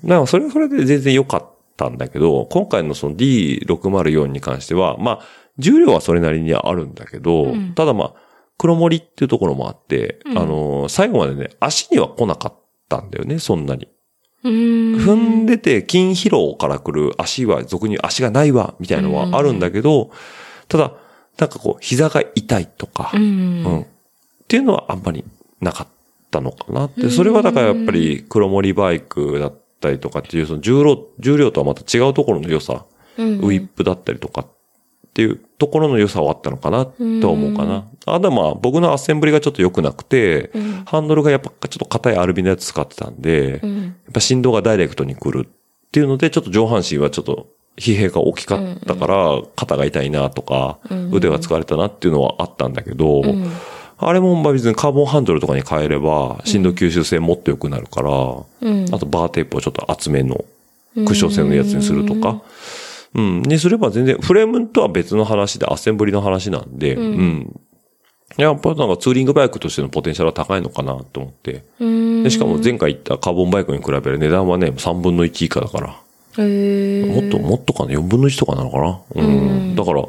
だからそれはそれで全然良かったんだけど、今回のその D604 に関しては、まあ、重量はそれなりにあるんだけど、うんただまあ、黒森っていうところもあって、うんあの、最後までね、足には来なかったんだよね、そんなに。うん。踏んでて筋疲労から来る足は俗に足がないわ、みたいなのはあるんだけど、ただ、なんかこう、膝が痛いとか、ううんん。っていうのはあんまりなかったのかなって。それはだからやっぱり黒森バイクだったりとかっていう、その重量、重量とはまた違うところの良さ、うん。ウィップだったりとかっていうところの良さはあったのかなとは思うかな。あとはまあ僕のアッセンブリがちょっと良くなくて、うん。ハンドルがやっぱちょっと硬いアルビのやつ使ってたんで、やっうん。ぱ振動がダイレクトに来るっていうので、ちょっと上半身はちょっと疲弊が大きかったから、肩が痛いなとか、うん。腕が疲れたなっていうのはあったんだけど、うんあれもまあ別にカーボンハンドルとかに変えれば、振動吸収性もっと良くなるから、うん。あとバーテープをちょっと厚めのクッション性のやつにするとか、うん、にすれば全然、フレームとは別の話で、アッセンブリの話なんで、うん。やっぱなんかツーリングバイクとしてのポテンシャルは高いのかなと思って。うん。でしかも前回言ったカーボンバイクに比べる値段はね、3分の1以下だから。もっと、もっとかな ?4 分の1とかなのかな？うん。だから、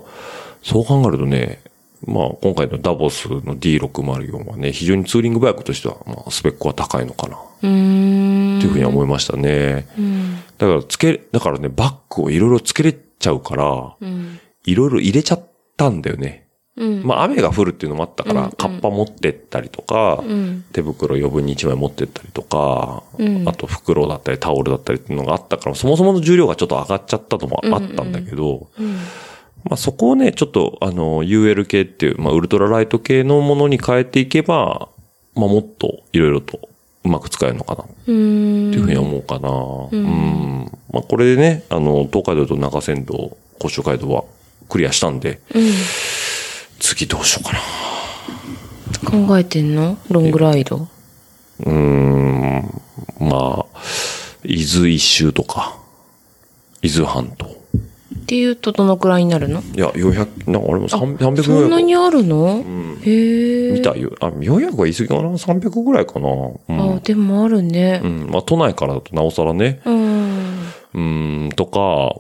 そう考えるとね、まあ今回のダボスの D604 はね、非常にツーリングバイクとしては、まあスペックは高いのかな、うーん。っていうふうには思いましたね。うん。だからつけ、だからね、バッグをいろいろつけれちゃうから、うん。いろいろ入れちゃったんだよね。うん。まあ雨が降るっていうのもあったから、うんうんカッパ持ってったりとか、うん。手袋余分に1枚持ってったりとか、うんあと袋だったりタオルだったりっていうのがあったから、そもそもの重量がちょっと上がっちゃったのもあったんだけど、うん。まあそこをね、ちょっとあの、UL 系っていう、まあウルトラライト系のものに変えていけば、まあもっといろいろとうまく使えるのかなっ。ていうふうに思うかな。うん。まあこれでね、あの、東海道と中山道、甲州街道はクリアしたんで、次どうしようかな。考えてんの？ロングライド？うーん。まあ、伊豆一周とか、伊豆半島。っていうとどのくらいになるの？いや、400、なんか俺も300 300そんなにあるの、んへえ。見たよ。あ、400は言い過ぎかな ?300 ぐらいかな。うん。あ、でもあるねう。ん。まあ、都内からだとなおさらね。うん。うーん、とか、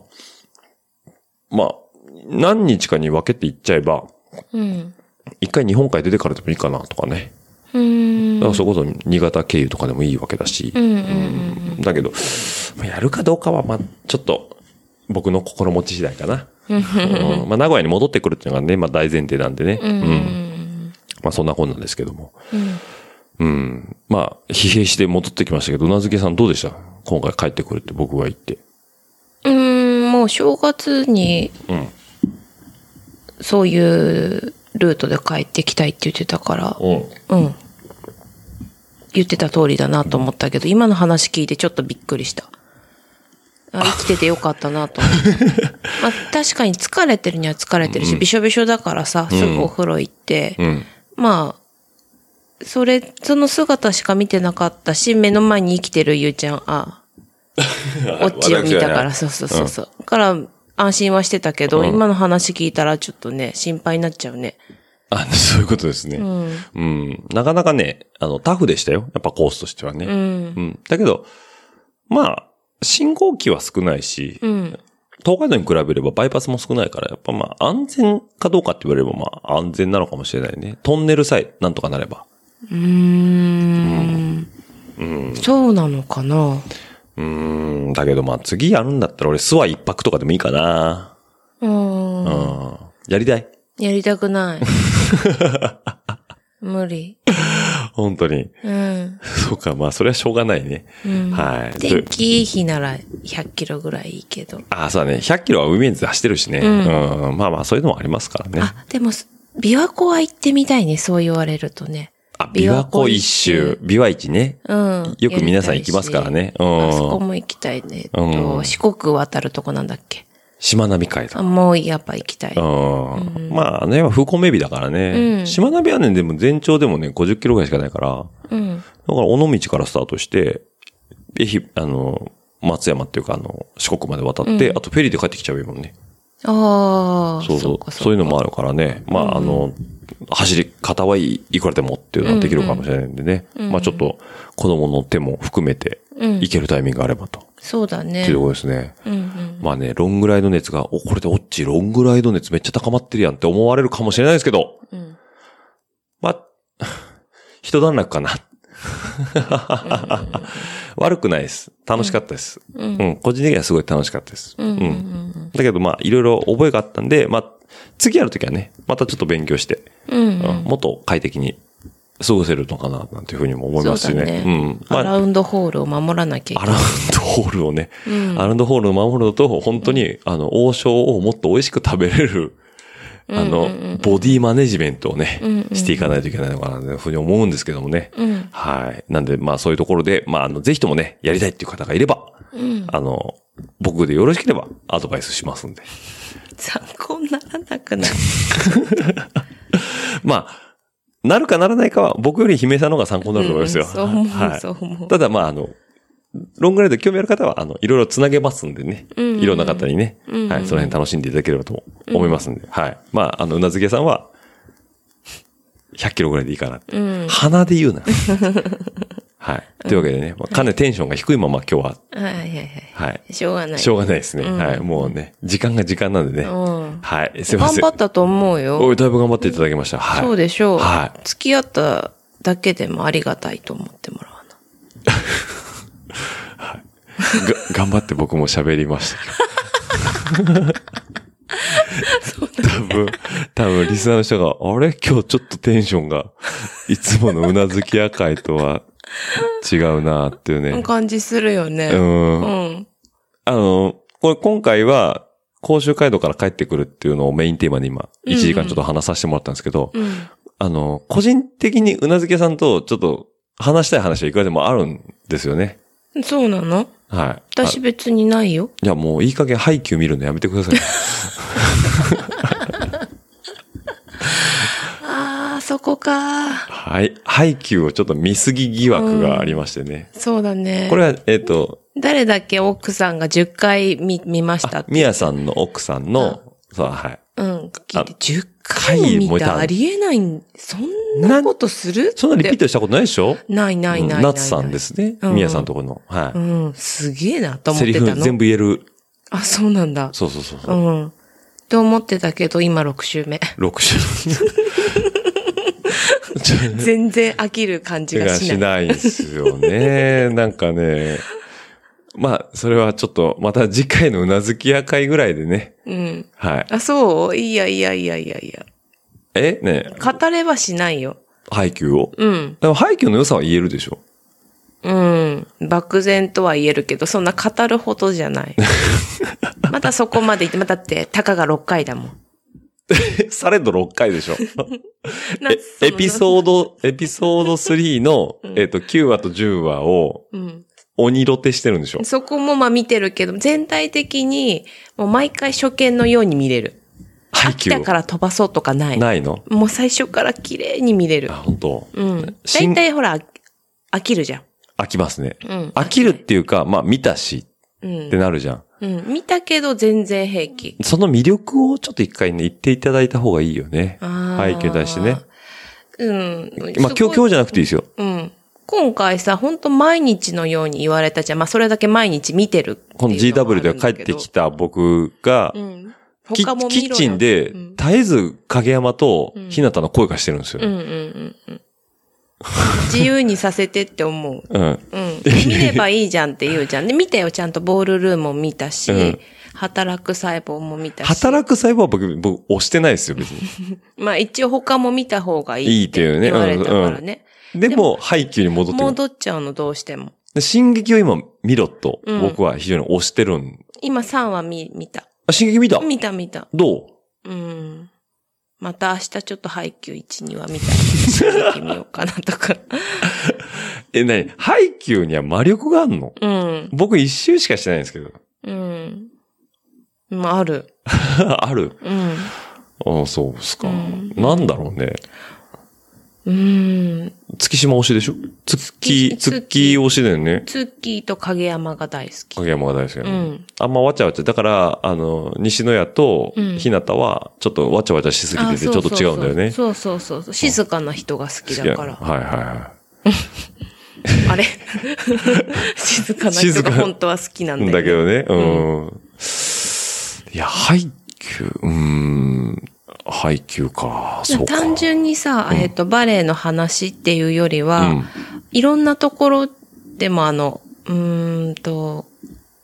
まあ、何日かに分けていっちゃえば、うん。一回日本海出てからでもいいかなとかね。うん。だからそれこそ新潟経由とかでもいいわけだし。うんうんうんだけど、まあやるかどうかは、まあ、ちょっと、僕の心持ち次第かな。うんまあ、名古屋に戻ってくるっていうのがね、まあ大前提なんでね。うん。ううんん。まあそんなこんなんですけども。うん。うん。まあ、疲弊して戻ってきましたけど、うなずけさんどうでした？今回帰ってくるって僕が言って。うん、もう正月にうん。そういうルートで帰ってきたいって言ってたから、うん。うん。言ってた通りだなと思ったけど、今の話聞いてちょっとびっくりした。あ生きててよかったなと思って。まあ確かに疲れてるには疲れてるし、びしょびしょだからさ、すぐお風呂行って、うん。まあ、それ、その姿しか見てなかったし、目の前に生きてるゆうちゃん、あ、オッチを見たから、そうそうそうそう。だから、安心はしてたけど、うん今の話聞いたらちょっとね、心配になっちゃうね。あ、そういうことですね。うん。うん。なかなかね、あの、タフでしたよ。やっぱコースとしてはね。うん。うん。だけど、まあ、信号機は少ないし、うん。東海道に比べればバイパスも少ないから、やっぱまあ、安全かどうかって言われればまあ、安全なのかもしれないね。トンネルさえなんとかなれば。うーん。うん。そうなのかなうーん。だけどまあ、次やるんだったら俺、諏訪一泊とかでもいいかな。う。うんん。やりたい。やりたくない。無理。本当に。うん。そうか、まあ、それはしょうがないね。うんはい。天気いい日なら100キロぐらいいいけど。あ、そうだね。100キロは海水で走ってるしね。ううん。まあまあ、そういうのもありますからね。あ、でも、琵琶湖は行ってみたいね、そう言われるとね。あ、琵琶湖一周。琵琶市ね。うん。よく皆さん行きますからね。うあそこん。も行きたいね。うんと四国渡るとこなんだっけ？しまなみ海あ道。もうやっぱ行きたい。うん。まあね、風光明媚だからうね。んしまなみはね、でも全長でもね、50キロぐらいしかないから。だかうん。ら、尾道からスタートして、えひ、あの、松山っていうか、あの、四国まで渡って、あとフェリーで帰ってきちゃうよもんね。ああ。そうそう。かそういうのもあるからね。まあ、あの、走り方はいいくらでもっていうのはできるかもしれないんでね。まあちょっと、子供の手も含めて、うん行けるタイミングがあればと。そうだねっていうと。ころですね。うんうん。まあね、ロングライド熱が、お、これでオッチ、ロングライド熱めっちゃ高まってるやんって思われるかもしれないですけど、うん。まあ、一段落かな。悪くないです。楽しかったです。うん、個人的にはすごい楽しかったです。うん。うん。だけどまあ、いろいろ覚えがあったんで、まあ、次やるときはね、またちょっと勉強して、うん。うんうんもっと快適に過ごせるのかな、なんていうふうにも思いますしね。そうだねうん。まあ、アラウンドホールを守らなきゃいアラウけない。ンドホールをね、うんアラウンドホールを守るのと、本当に、あの、王将をもっと美味しく食べれる、あの、ボディマネジメントをね、していかないといけないのかな、というふうに思うんですけどもね。うん。はい。なんで、まあそういうところで、まああの、ぜひともね、やりたいっていう方がいれば、うん。あの、僕でよろしければアドバイスしますんで。参考にならなくない まあ、なるかならないかは、僕より姫さんの方が参考になると思いますよ。うんそう思うはい。そう思うただまああの、ロングライド興味ある方は、あの、いろいろつなげますんでね。うんいろんな方にね。うんはい。その辺楽しんでいただければと思いますんで。はい。まあ、あの、うなずけさんは、100キロぐらいでいいかな。鼻で言うな。はい。というわけでね、まあ、かなりテンションが低いまま今日は、はいはいはい。はい。しょうがない。しょうがないですね。うんはい。もうね、時間が時間なんでね。うん。はい。すいません。頑張ったと思うよ。おい、だいぶ頑張っていただきました。はい。そうでしょう。はい付き合っただけでもありがたいと思ってもらわな。が頑張って僕も喋りました。多分、多分、リスナーの人が、あれ？今日ちょっとテンションが、いつものうなずき屋会とは違うなっていうね。感じするよね。う。うんん。あの、これ今回は、甲州街道から帰ってくるっていうのをメインテーマに今、1時間ちょっと話させてもらったんですけど、うん。あの、個人的にうなずけさんとちょっと話したい話はいくらでもあるんですよね。そうなの？はい。私別にないよ。いや、もういい加減配給見るのやめてください。ああ、そこか。はい。配給をちょっと見すぎ疑惑がありましてね。そうだね。これは、えっ、と、誰だっけ？奥さんが10回見、見ましたって。みやさんの奥さんの、そう、はい。うん。聞いて、10回回見た？た？ありえないん、そんなことする？そんなリピートトしたことないでしょ？ないないないない。ナツさんですね。うんみやさんのところの。はうん。すげえなとい。セリ思ってたの。フ全部言える。あ、そうなんだ。そうそうそうそうう。ん。と思ってたけど、今6週目。6種類。全然飽きる感じががしない。しないですよね。なんかね。まあ、それはちょっと、また次回のうなずき屋会ぐらいでね。うん。はい。あ、そう？いやいやいやいやいや。え？ね語れはしないよ。配給を？うん。でも配給の良さは言えるでしょ？うん。漠然とは言えるけど、そんな語るほどじゃない。またそこまで言って、またって、たかが6回だもん。されど6回でしょ。エピソード、エピソード3の、うんえっと、9話と10話をうん。鬼ロテしてるんでしょ。そこもまあ見てるけど、全体的に、もう毎回初見のように見れる。飽きたから飛ばそうとかない。ないの？もう最初から綺麗に見れるあ、。本当？うん。新大体ほら、飽きるじゃん。飽きますね。うん。飽きるっていうか、まあ見たしうんって。なるじゃん。うん。見たけど全然平気。その魅力をちょっと一回ね、言っていただいた方がいいよね。あ背景に対してね。うん。まあ今日、今日じゃなくていいですよ。うん。今回さ、本当毎日のように言われたじゃん。まあ、それだけ毎日見てるこの GW で帰ってきた僕がう、ん。キッチンでうん、絶えず影山と日向の声がしてるんですようん。うんうんうん。自由にさせてって思う。うん。うん。見ればいいじゃんって言うじゃん。で、見たよ、ちゃんとボールルームも見たし、うん働く細胞も見たし。働く細胞は僕、僕、押してないですよ、別に。まあ一応他も見た方がいいいいっていうね言われたからね。でも、配給に戻って。戻っちゃうの、どうしても。で進撃を今見ろと、うん僕は非常に押してるん。今3話見、見た。あ、進撃見た？見た見た。どう？うん。また明日ちょっと配給1、2話見たい。進撃見ようかなとか。え、なに配給には魔力があんの？うん。僕一周しかしてないんですけど。うん。まあ、ある。ある？うん。あそうですか。うんなんだろうね。うん。月島推しでしょ？月、月月推しだよね。ツッキーと影山が大好き。影山が大好きね。うんあんまわちゃわちゃ。だから、あの、西野屋とうん日向は、ちょっとわちゃわちゃしすぎてて、ちょっと違うんだよね。そうそうそう。静かな人が好きだから。はいはいは あれ？静かな人が本当は好きなんい。だよ、ね。だけどね、うん。いや、配給、うーん、配給か、そうか。単純にさ、えっ、と、バレエの話っていうよりは、うんいろんなところでもあの、うーんと、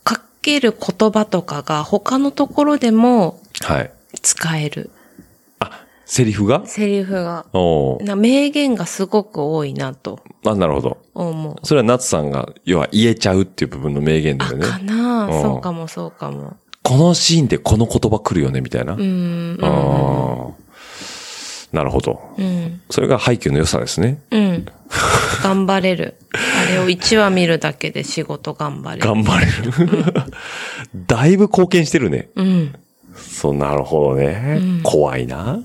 かける言葉とかが他のところでもはい。使える。セリフが？セリフが。おーな名言がすごく多いなとあ、なるほど。思う。それは夏さんが、要は言えちゃうっていう部分の名言だあ、よね。かなうんそうかもそうかも。このシーンでこの言葉来るよね、みたいな。うーん。なるほど。うん。それが配給の良さですね。うん。頑張れる。あれを1話見るだけで仕事頑張れる。頑張れる。だいぶ貢献してるね。うん。そう、なるほどね。うん怖いな。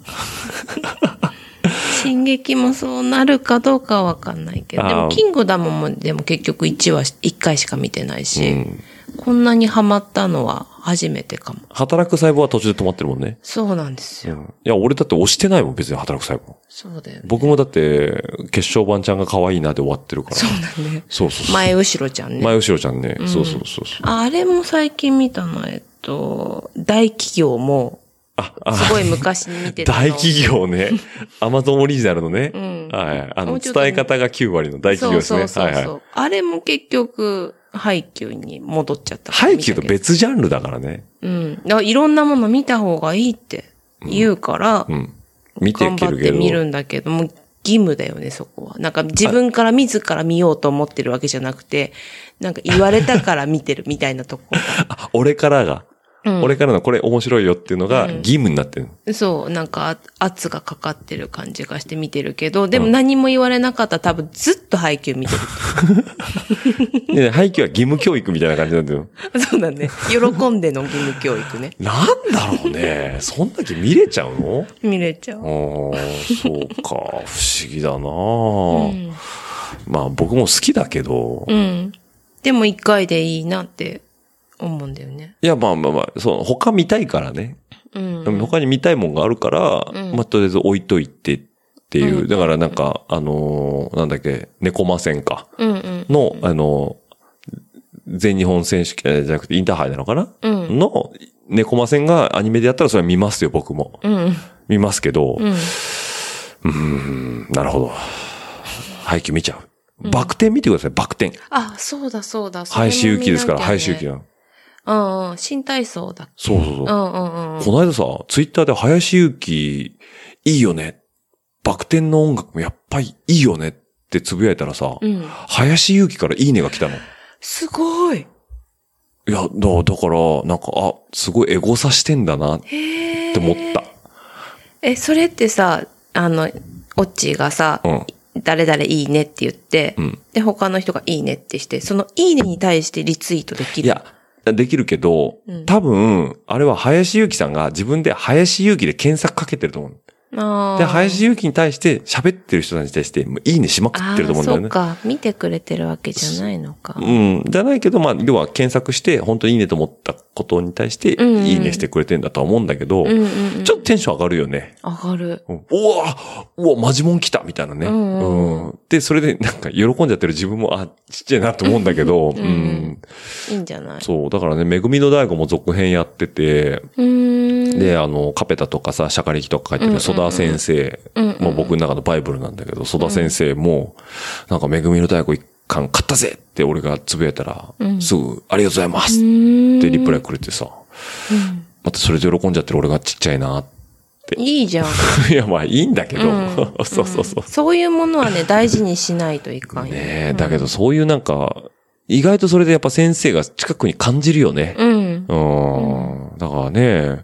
進撃もそうなるかどうかはわかんないけど。でも、キングダムも、でも結局1話、1回しか見てないうし、ん。こんなにハマったのは初めてかも。働く細胞は途中で止まってるもんね。そうなんですよ。いや、俺だって押してないもん、別に働く細胞。そうだよね。僕もだって、決勝版ちゃんが可愛いなで終わってるから。そうだね。そうそうそう。前後ろちゃんね。前後ろちゃんね。そうそうそうそう。ああれも最近見たな、えっと、大企業も、あ、あ、すごい昔に見てたの。大企業ね。アマゾンオリジナルのね。うんはい。あの、伝え方が9割の大企業ですね。そうそうそうそう、はいはい。あれも結局、配給に戻っちゃったから配給と見たけど別ジャンルだからね。うん。だからいろんなもの見た方がいいって言うから、うん。見て頑張っいけるけど。て見るんだけども、義務だよね、そこは。なんか自分から自ら見ようと思ってるわけじゃなくて、なんか言われたから見てるみたいなとこ 俺からが。うん俺からのこれ面白いよっていうのがうん義務になってる。そう、なんかあ圧がかかってる感じがして見てるけど、でも何も言われなかったら多分ずっと配給見てで 配給は義務教育みたいな感じなんだよ。る。そうだね。喜んでの義務教育ね。なんだろうね。そんだけ見れちゃうの？見れちゃう。ああ、そうか。不思議だな、うん。まあ僕も好きだけど、うん。でも一回でいいなって思うんだよね。いやまあまあまあ、そう、他見たいからね。うん。他に見たいもんがあるから、うんまあとりあえず置いといてっていう。うんだからなんか、あのーなんだっけ、猫魔戦か。うんうん。の、あのー全日本選手権じゃなくてインターハイなのかな、うん。の、猫魔戦がアニメでやったらそれは見ますよ、僕も。うん。見ますけど、うん。ん、なるほど。配球見ちゃう。バク転見てください、バク転。あ、そうだそうだ。林幸ですから、林幸だ。なの。うんうん。新体操だっけ？そうそうそう。うんうんうん。この間さ、ツイッターで林幸、いいよね。バク転の音楽もやっぱりいいよねってつぶやいたらさ、うん。林幸からいいねが来たの。いすごい。や、だだから、なんか、あ、すごいエゴさしてんだなっ。て思った。え、それってさ、あの、オッチーがさ、うん。誰々いいねって言って、うん。で、他の人がいいねってして、そのいいねに対してリツイートできる？いや、できるけど、うん多分、あれは林幸さんが自分で林幸で検索かけてると思う。で、林幸に対して喋ってる人たちに対して、いいねしまくってると思うんだよね。そうか。見てくれてるわけじゃないのか。うん。じゃないけど、まあ、要は検索して、本当にいいねと思ったことに対して、いいねしてくれてんだとは思うんだけど、うんうんうん。ちょっとテンション上がるよね。上がる。うんうわうわマジモン来たみたいなね。うんうんうんで、それでなんか喜んじゃってる自分も、あ、ちっちゃいなと思うんだけど、うんうんいいんじゃない？そう。だからね、めぐみの大悟も続編やってて、うーん。で、あの、カペタとかさ、シャカリキとか書いてるうんうん田先生、うんうんまあ僕の中のバイブルなんだけど、曽田先生も、なんかめぐみの大悟一巻買ったぜって俺がつぶやいたら、うんすぐ、ありがとうございますっっててリプライくれてさ、またそれで喜んじゃってる俺がちっちゃいな。いいじゃん。いや、まあいいんだけど、うんそうそうそう。そういうものはね、大事にしないといかんよ。ねえ、だけどそういうなんか、意外とそれでやっぱ先生が近くに感じるよね。うん。うん。だからね、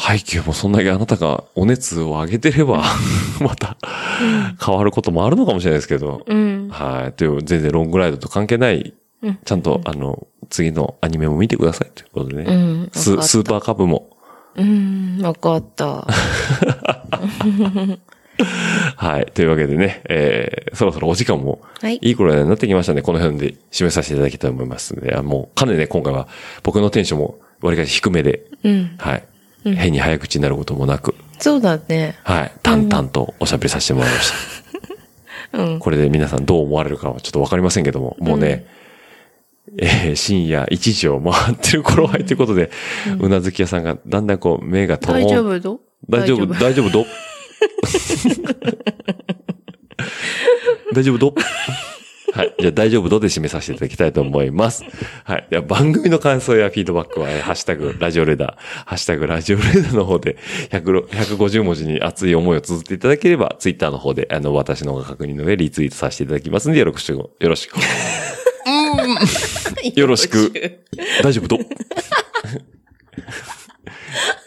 配給もそんだけあなたがお熱を上げてれば、また変わることもあるのかもしれないですけど。うん。はい。という、全然ロングライドと関係ない、うんちゃんと、あの、次のアニメも見てくださいということでね。うん。ススーパーカブも。うん。わかった。はい。というわけでね、えー、そろそろお時間もはい。いい頃になってきましたので、この辺で締めさせていただきたいと思いますので、あもう、かなりね、今回は僕のテンションも割りかし低めで、うん。はい。変に早口になることもなく、そうだね。はい。淡々とおしゃべりさせてもらいました。うん。これで皆さんどう思われるかはちょっとわかりませんけども、もうね、えー深夜1時を回ってる頃合いということで、うなずき屋さんがだんだんこう目がと大丈夫ど大丈夫、大丈夫。ど大丈夫ど はい。じゃあ大丈夫？どで締めさせていただきたいと思います。はい。では番組の感想やフィードバックは、えーハッシュタグ、ラジオレーダー、ハッシュタグ、ラジオレーダーの方で、100 150文字に熱い思いを綴っていただければ、ツイッターの方で、あの、私の方が確認の上、リツイートさせていただきますので、よろしく、よろしく。よろしく。大丈夫？と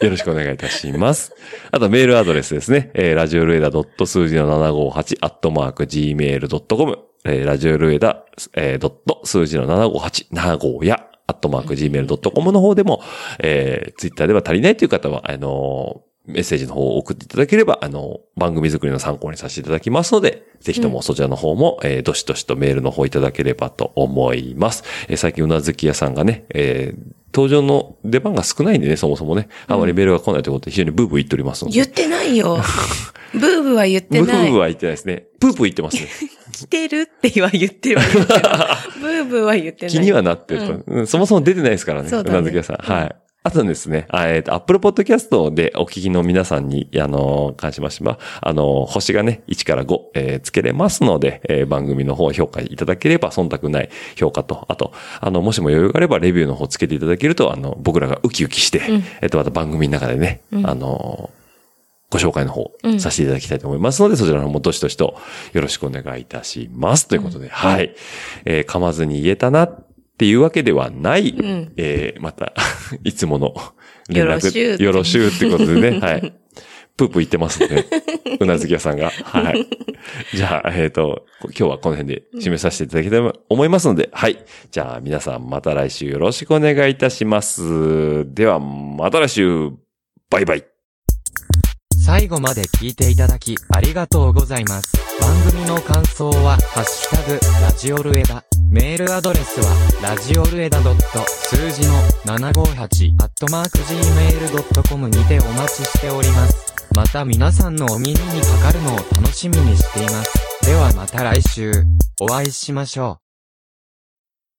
よろしくお願いいたします。あとメールアドレスですね。えー、ラジオルエダ数字の758アットマーク gmail.com。えー、ラジオルエダ、えー、ドット数字の758名古屋アットマーク gmail.com の方でも、えー、ツイッターでは足りないという方は、あのーメッセージの方を送っていただければ、あの、番組作りの参考にさせていただきますので、ぜひともそちらの方も、えーどしどしとメールの方いただければと思います。えー最近うなずき屋さんがね、えー登場の出番が少ないんでね、そもそもね、あまりメールが来ないということで非常にブーブー言っておりますので。言ってないよ。ブーブーは言ってブーブない。ーは言ってないですね。プープー言ってますね。来てるっては言ってはいるけど、ブーブーは言ってない。気にはなってると。うんそもそも出てないですからね。そうだねなずき屋さん。はい。あとですね、あえっ、と、Apple Podcast でお聞きの皆さんに、あの、関しましては、あの、星がね、1から5、えーつけれますので、えー番組の方評価いただければ、忖度ない評価と、あと、あの、もしも余裕があれば、レビューの方つけていただけると、あの、僕らがウキウキして、んえっ、と、また番組の中でね、うんあの、ご紹介の方うんさせていただきたいと思いますので、そちらの方もどしどしとよろしくお願いいたします。ということで、はい。えー噛まずに言えたなっっていうわけではない、んえー、また、いつものよろしゅうよろしゅうってことでね、はい。プープー言ってますんで、うなずき屋さんが。はい。じゃあ、えっ、と、今日はこの辺で締めさせていただきたいと思いますので、はい。じゃあ、皆さんまた来週よろしくお願いいたします。では、また来週、バイバイ。最後まで聞いていただきありがとうございます。番組の感想は、ハッシュタグ、ラジオルエダ。メールアドレスは、ラジオルエダ数字の758、アットマーク gmail.com にてお待ちしております。また皆さんのお耳にかかるのを楽しみにしています。ではまた来週、お会いしましょう。